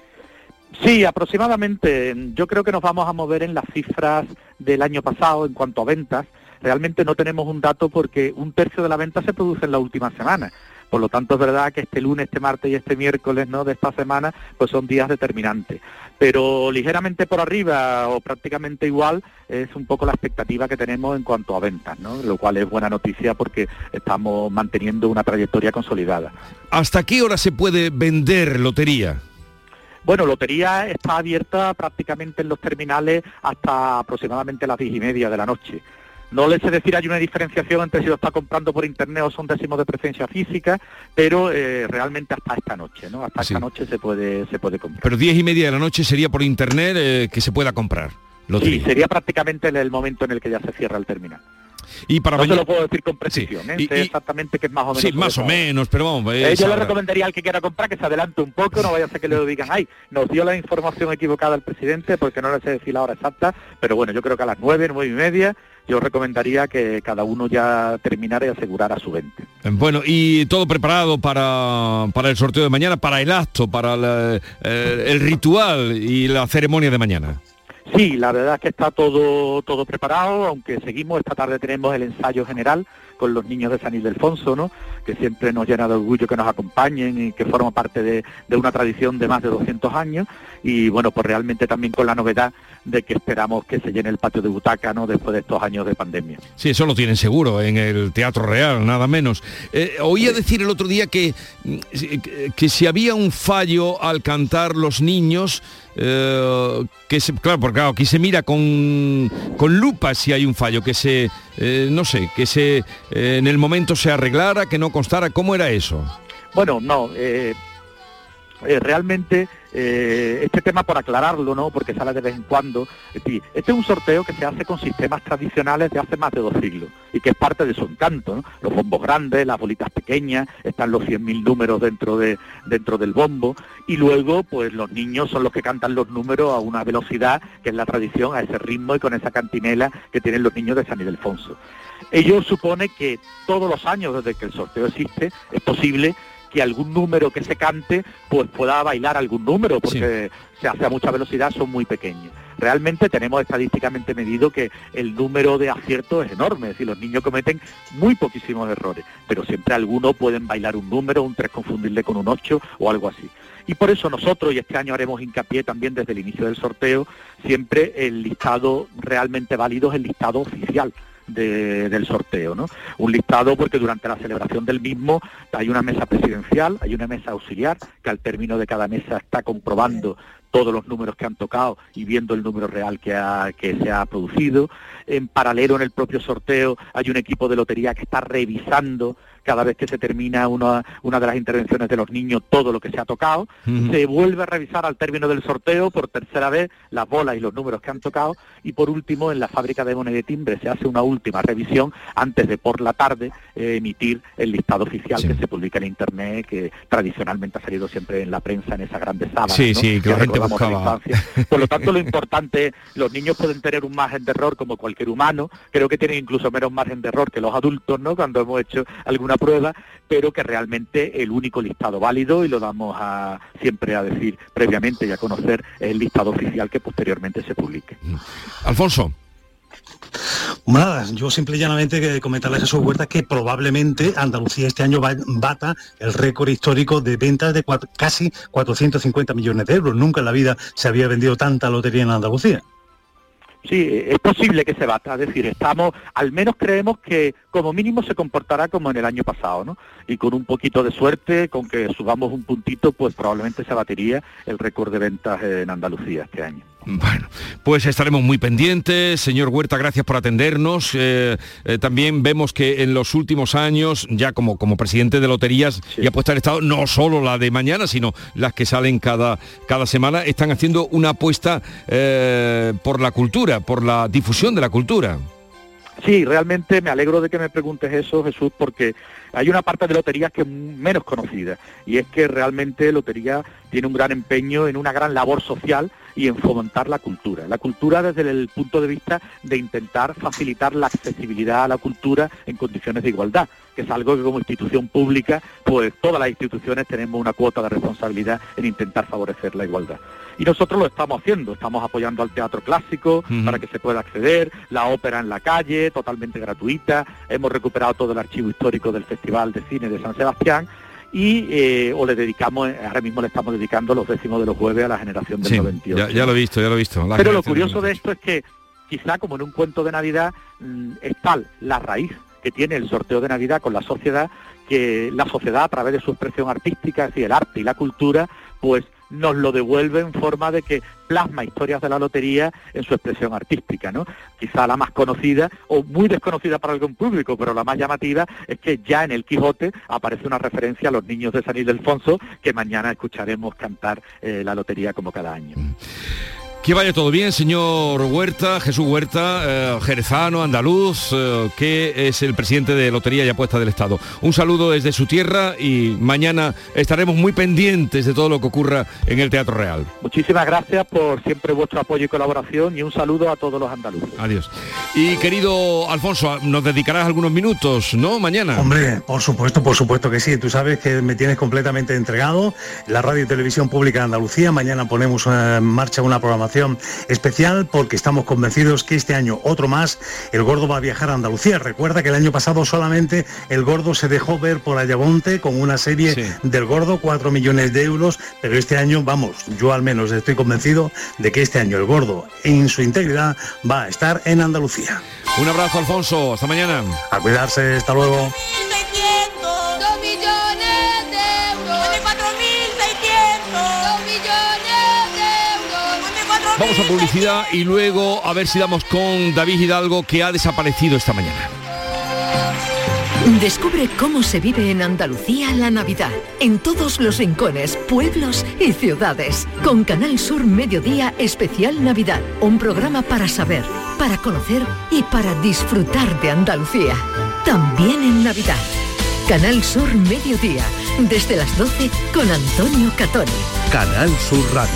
Sí, aproximadamente. Yo creo que nos vamos a mover en las cifras del año pasado en cuanto a ventas. Realmente no tenemos un dato porque un tercio de la venta se produce en la última semana. Por lo tanto, es verdad que este lunes, este martes y este miércoles ¿no? de esta semana pues son días determinantes. Pero ligeramente por arriba o prácticamente igual es un poco la expectativa que tenemos en cuanto a ventas, ¿no? lo cual es buena noticia porque estamos manteniendo una trayectoria consolidada. ¿Hasta qué hora se puede vender lotería? Bueno, lotería está abierta prácticamente en los terminales hasta aproximadamente las diez y media de la noche. No les sé decir, hay una diferenciación entre si lo está comprando por internet o son décimos de presencia física, pero eh, realmente hasta esta noche, ¿no? Hasta Sí. esta noche se puede, se puede comprar. Pero diez y media de la noche sería por internet eh, que se pueda comprar lotería. Sí, sería prácticamente el, el momento en el que ya se cierra el terminal. Y para no te mañana- lo puedo decir con precisión, ¿eh? Y- y- exactamente que es más o menos. Sí, más o menos, pero vamos. Eh, yo le recomendaría al que quiera comprar que se adelante un poco, no vaya a ser que le digan, ay, nos dio la información equivocada el presidente porque no le sé decir la hora exacta, pero bueno, yo creo que a las nueve, nueve y media, yo recomendaría que cada uno ya terminara y asegurara su venta. Bueno, y todo preparado para, para el sorteo de mañana, para el acto, para la- eh, el ritual y la ceremonia de mañana. Sí, la verdad es que está todo, todo preparado, aunque seguimos, esta tarde tenemos el ensayo general con los niños de San Ildefonso, ¿no? que siempre nos llena de orgullo que nos acompañen y que forma parte de, de una tradición de más de 200 años y bueno, pues realmente también con la novedad de que esperamos que se llene el patio de butaca ¿no? después de estos años de pandemia. Sí, eso lo tienen seguro en el Teatro Real, nada menos. Eh, oía decir el otro día que, mm, que, que si había un fallo al cantar los niños, eh, que se, claro, porque claro, aquí se mira con, con lupa si hay un fallo, que se, eh, no sé, que se eh, en el momento se arreglara, que no constara, ¿cómo era eso? Bueno, no, realmente eh, este tema por aclararlo, ¿no? Porque sale de vez en cuando. este es un sorteo que se hace con sistemas tradicionales de hace más de dos siglos y que es parte de su encanto, ¿no? Los bombos grandes, las bolitas pequeñas, están los 100.000 números dentro de dentro del bombo y luego pues los niños son los que cantan los números a una velocidad que es la tradición, a ese ritmo y con esa cantinela que tienen los niños de San Ildefonso. Ello supone que todos los años desde que el sorteo existe es posible que algún número que se cante pues pueda bailar algún número porque se hace a mucha velocidad son muy pequeños. Realmente tenemos estadísticamente medido que el número de aciertos es enorme, es decir, los niños cometen muy poquísimos errores, pero siempre algunos pueden bailar un número, un 3 confundirle con un 8 o algo así. Y por eso nosotros, y este año haremos hincapié también desde el inicio del sorteo, siempre el listado realmente válido es el listado oficial del sorteo, ¿no? Un listado porque durante la celebración del mismo hay una mesa presidencial, hay una mesa auxiliar que al término de cada mesa está comprobando todos los números que han tocado y viendo el número real que, que se ha producido. En paralelo en el propio sorteo hay un equipo de lotería que está revisando cada vez que se termina una, una de las intervenciones de los niños todo lo que se ha tocado, se vuelve a revisar al término del sorteo por tercera vez las bolas y los números que han tocado. Y por último en la fábrica de moneda de timbre se hace una última revisión antes de por la tarde eh, emitir el listado oficial que se publica en internet que tradicionalmente ha salido siempre en la prensa en esa grande sábana sí, sí, que, la gente Por lo tanto lo importante, los niños pueden tener un margen de error como cualquier humano, creo que tienen incluso menos margen de error que los adultos, ¿no? Cuando hemos hecho alguna prueba, pero que realmente el único listado válido, y lo damos a, siempre a decir previamente y a conocer, es el listado oficial que posteriormente se publique. Mm. Alfonso. Nada, yo simple y llanamente comentarle a Jesús Huerta que probablemente Andalucía este año bata el récord histórico de ventas de casi 450 millones de euros. Nunca en la vida se había vendido tanta lotería en Andalucía. Sí, es posible que se bata, es decir, estamos, al menos creemos que como mínimo se comportará como en el año pasado, ¿no? Y con un poquito de suerte, con que subamos un puntito, pues probablemente se batiría el récord de ventas en Andalucía este año. Bueno, pues estaremos muy pendientes. Señor Huerta, gracias por atendernos. Eh, eh, también vemos que en los últimos años, ya como, como presidente de loterías y apuesta al Estado, no solo la de mañana, sino las que salen cada, cada semana, están haciendo una apuesta eh, por la cultura, por la difusión de la cultura. Sí, realmente me alegro de que me preguntes eso, Jesús, porque hay una parte de loterías que es menos conocida y es que realmente Lotería tiene un gran empeño en una gran labor social y en fomentar la cultura. La cultura desde el punto de vista de intentar facilitar la accesibilidad a la cultura en condiciones de igualdad, que es algo que como institución pública, pues todas las instituciones tenemos una cuota de responsabilidad en intentar favorecer la igualdad. Y nosotros lo estamos haciendo, estamos apoyando al teatro clásico para que se pueda acceder, la ópera en la calle, totalmente gratuita, hemos recuperado todo el archivo histórico del Festival de Cine de San Sebastián y eh, o le dedicamos, ahora mismo le estamos dedicando los décimos de los jueves a la generación del 98. Ya, lo he visto, ya lo he visto. Pero lo curioso de esto es que quizá como en un cuento de Navidad mm, es tal la raíz que tiene el sorteo de Navidad con la sociedad, que la sociedad a través de su expresión artística, es decir, el arte y la cultura, pues nos lo devuelve en forma de que plasma historias de la lotería en su expresión artística, ¿no? Quizá la más conocida o muy desconocida para algún público, pero la más llamativa es que ya en el Quijote aparece una referencia a los niños de San Ildefonso que mañana escucharemos cantar eh, la lotería como cada año. Mm. Que vaya todo bien, señor Huerta, Jesús Huerta, eh, jerezano, andaluz, eh, que es el presidente de Lotería y Apuesta del Estado. Un saludo desde su tierra y mañana estaremos muy pendientes de todo lo que ocurra en el Teatro Real. Muchísimas gracias por siempre vuestro apoyo y colaboración y un saludo a todos los andaluces. Adiós. Y querido Alfonso, nos dedicarás algunos minutos, ¿no? Mañana. Hombre, por supuesto, por supuesto que sí. Tú sabes que me tienes completamente entregado. La Radio y Televisión Pública de Andalucía, mañana ponemos en marcha una programación especial porque estamos convencidos que este año, otro más, el gordo va a viajar a Andalucía. Recuerda que el año pasado solamente el gordo se dejó ver por Ayamonte con una serie del gordo, 4 millones de euros, pero este año, vamos, yo al menos estoy convencido de que este año el gordo en su integridad va a estar en Andalucía. Un abrazo, Alfonso. Hasta mañana. A cuidarse. Hasta luego. Vamos a publicidad y luego a ver si damos con David Hidalgo que ha desaparecido esta mañana. Descubre cómo se vive en Andalucía la Navidad, en todos los rincones, pueblos y ciudades. Con Canal Sur Mediodía Especial Navidad, un programa para saber, para conocer y para disfrutar de Andalucía. También en Navidad. Canal Sur Mediodía, desde las 12 con Antonio Catoni. Canal Sur Radio,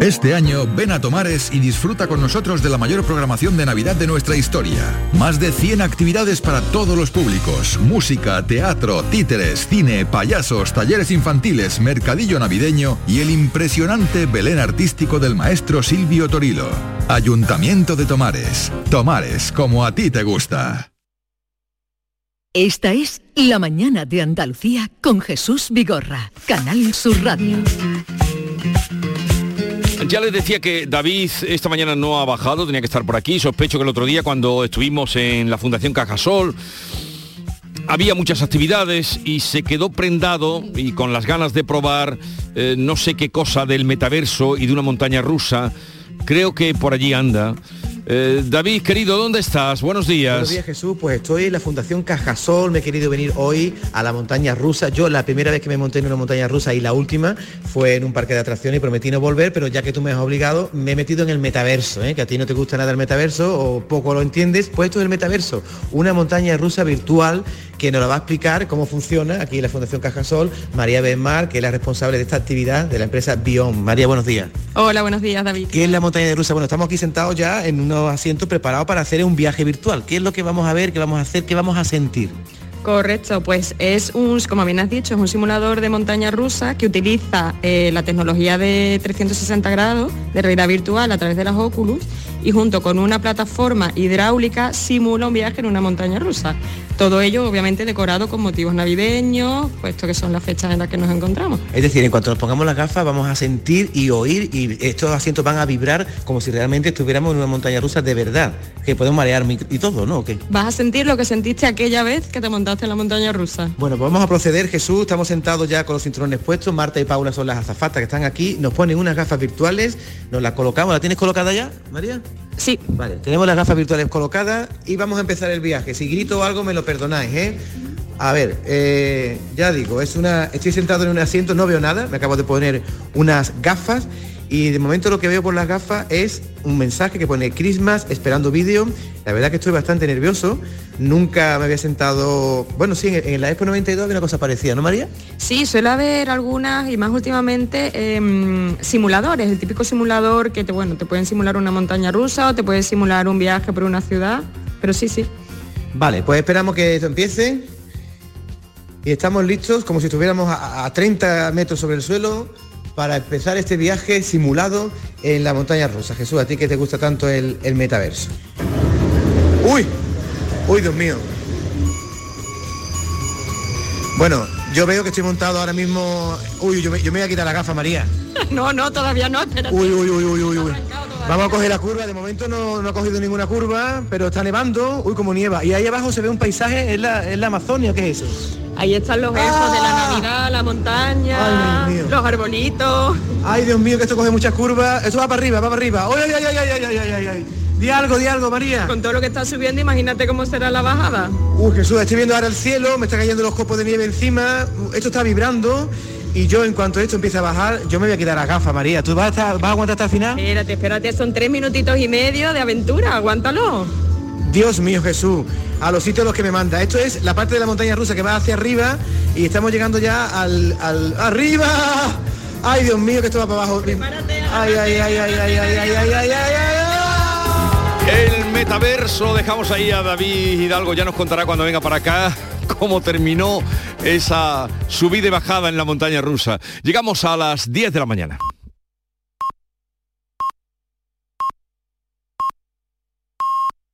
Este año ven a Tomares y disfruta con nosotros de la mayor programación de Navidad de nuestra historia. Más de 100 actividades para todos los públicos. Música, teatro, títeres, cine, payasos, talleres infantiles, mercadillo navideño y el impresionante Belén artístico del maestro Silvio Torilo. Ayuntamiento de Tomares. Tomares, como a ti te gusta. Esta es La Mañana de Andalucía con Jesús Vigorra, Canal Sur Radio. Ya les decía que David esta mañana no ha bajado, tenía que estar por aquí. Sospecho que el otro día cuando estuvimos en la Fundación Cajasol había muchas actividades y se quedó prendado y con las ganas de probar eh, no sé qué cosa del metaverso y de una montaña rusa. Creo que por allí anda. Eh, David, querido, ¿dónde estás? Buenos días. Buenos días, Jesús. Pues estoy en la Fundación Cajasol. Me he querido venir hoy a la montaña rusa. Yo la primera vez que me monté en una montaña rusa y la última fue en un parque de atracciones y prometí no volver, pero ya que tú me has obligado, me he metido en el metaverso, ¿eh? que a ti no te gusta nada el metaverso o poco lo entiendes. Pues esto es el metaverso, una montaña rusa virtual que nos la va a explicar cómo funciona aquí en la Fundación Cajasol María Benmar, que es la responsable de esta actividad de la empresa Bion. María, buenos días. Hola, buenos días, David. ¿Qué es la montaña rusa? Bueno, estamos aquí sentados ya en unos asientos preparados para hacer un viaje virtual. ¿Qué es lo que vamos a ver, qué vamos a hacer, qué vamos a sentir? Correcto, pues es un, como bien has dicho, es un simulador de montaña rusa que utiliza eh, la tecnología de 360 grados de realidad virtual a través de las Oculus y junto con una plataforma hidráulica simula un viaje en una montaña rusa. Todo ello obviamente decorado con motivos navideños, puesto que son las fechas en las que nos encontramos. Es decir, en cuanto nos pongamos las gafas vamos a sentir y oír y estos asientos van a vibrar como si realmente estuviéramos en una montaña rusa de verdad, que podemos marearme y todo, ¿no? Vas a sentir lo que sentiste aquella vez que te montaste la montaña rusa. Bueno, pues vamos a proceder, Jesús, estamos sentados ya con los cinturones puestos, Marta y Paula son las azafatas que están aquí, nos ponen unas gafas virtuales, nos las colocamos, ¿la tienes colocada ya, María? Sí. Vale, tenemos las gafas virtuales colocadas y vamos a empezar el viaje. Si grito algo me lo perdonáis, ¿eh? A ver, eh, ya digo, es una. Estoy sentado en un asiento, no veo nada, me acabo de poner unas gafas y de momento lo que veo por las gafas es un mensaje que pone Christmas esperando vídeo. La verdad que estoy bastante nervioso. Nunca me había sentado, bueno, sí, en, la Expo 92 había una cosa parecida, ¿no María? Sí, suele haber algunas y más últimamente em, simuladores, el típico simulador que te, bueno, te pueden simular una montaña rusa o te puede simular un viaje por una ciudad, pero sí, sí. Vale, pues esperamos que esto empiece y estamos listos como si estuviéramos a, 30 metros sobre el suelo para empezar este viaje simulado en la montaña rusa. Jesús, a ti que te gusta tanto el, metaverso. ¡Uy! ¡Uy, Dios mío! Bueno, yo veo que estoy montado ahora mismo... Uy, yo me, voy a quitar la gafa, María. No, no, todavía no, espérate. Uy, uy, uy, uy, uy. Vamos a coger la curva, de momento no, no, ha cogido ninguna curva, pero está nevando, uy, como nieva. Y ahí abajo se ve un paisaje, en la, en la Amazonia, ¿qué es eso? Ahí están los elfos de la ah. Navidad, la montaña, los arbolitos. Ay, Dios mío, que esto coge muchas curvas. Esto va para arriba, va para arriba. ¡Ay, ay, ay, ay, ay, ay, ay, ay! Di algo, di algo, María. Con todo lo que está subiendo, imagínate cómo será la bajada. Uy, Jesús, estoy viendo ahora el cielo, me están cayendo los copos de nieve encima. Esto está vibrando. Y yo, en cuanto esto empiece a bajar, yo me voy a quedar a gafa, María. ¿Tú vas a, vas a aguantar hasta el final? Espérate, espérate, son tres minutitos y medio de aventura, aguántalo. Dios mío Jesús, a los sitios a los que me manda. Esto es la parte de la montaña rusa que va hacia arriba y estamos llegando ya al, al ¡Arriba! ¡Ay, Dios mío, que esto va para abajo! ¡Ay, ay, ay, ay, ay, ay, ay, ay, ay, ay, El metaverso, dejamos ahí a David Hidalgo, ya nos contará cuando venga para acá cómo terminó esa subida y bajada en la montaña rusa. Llegamos a las 10 de la mañana.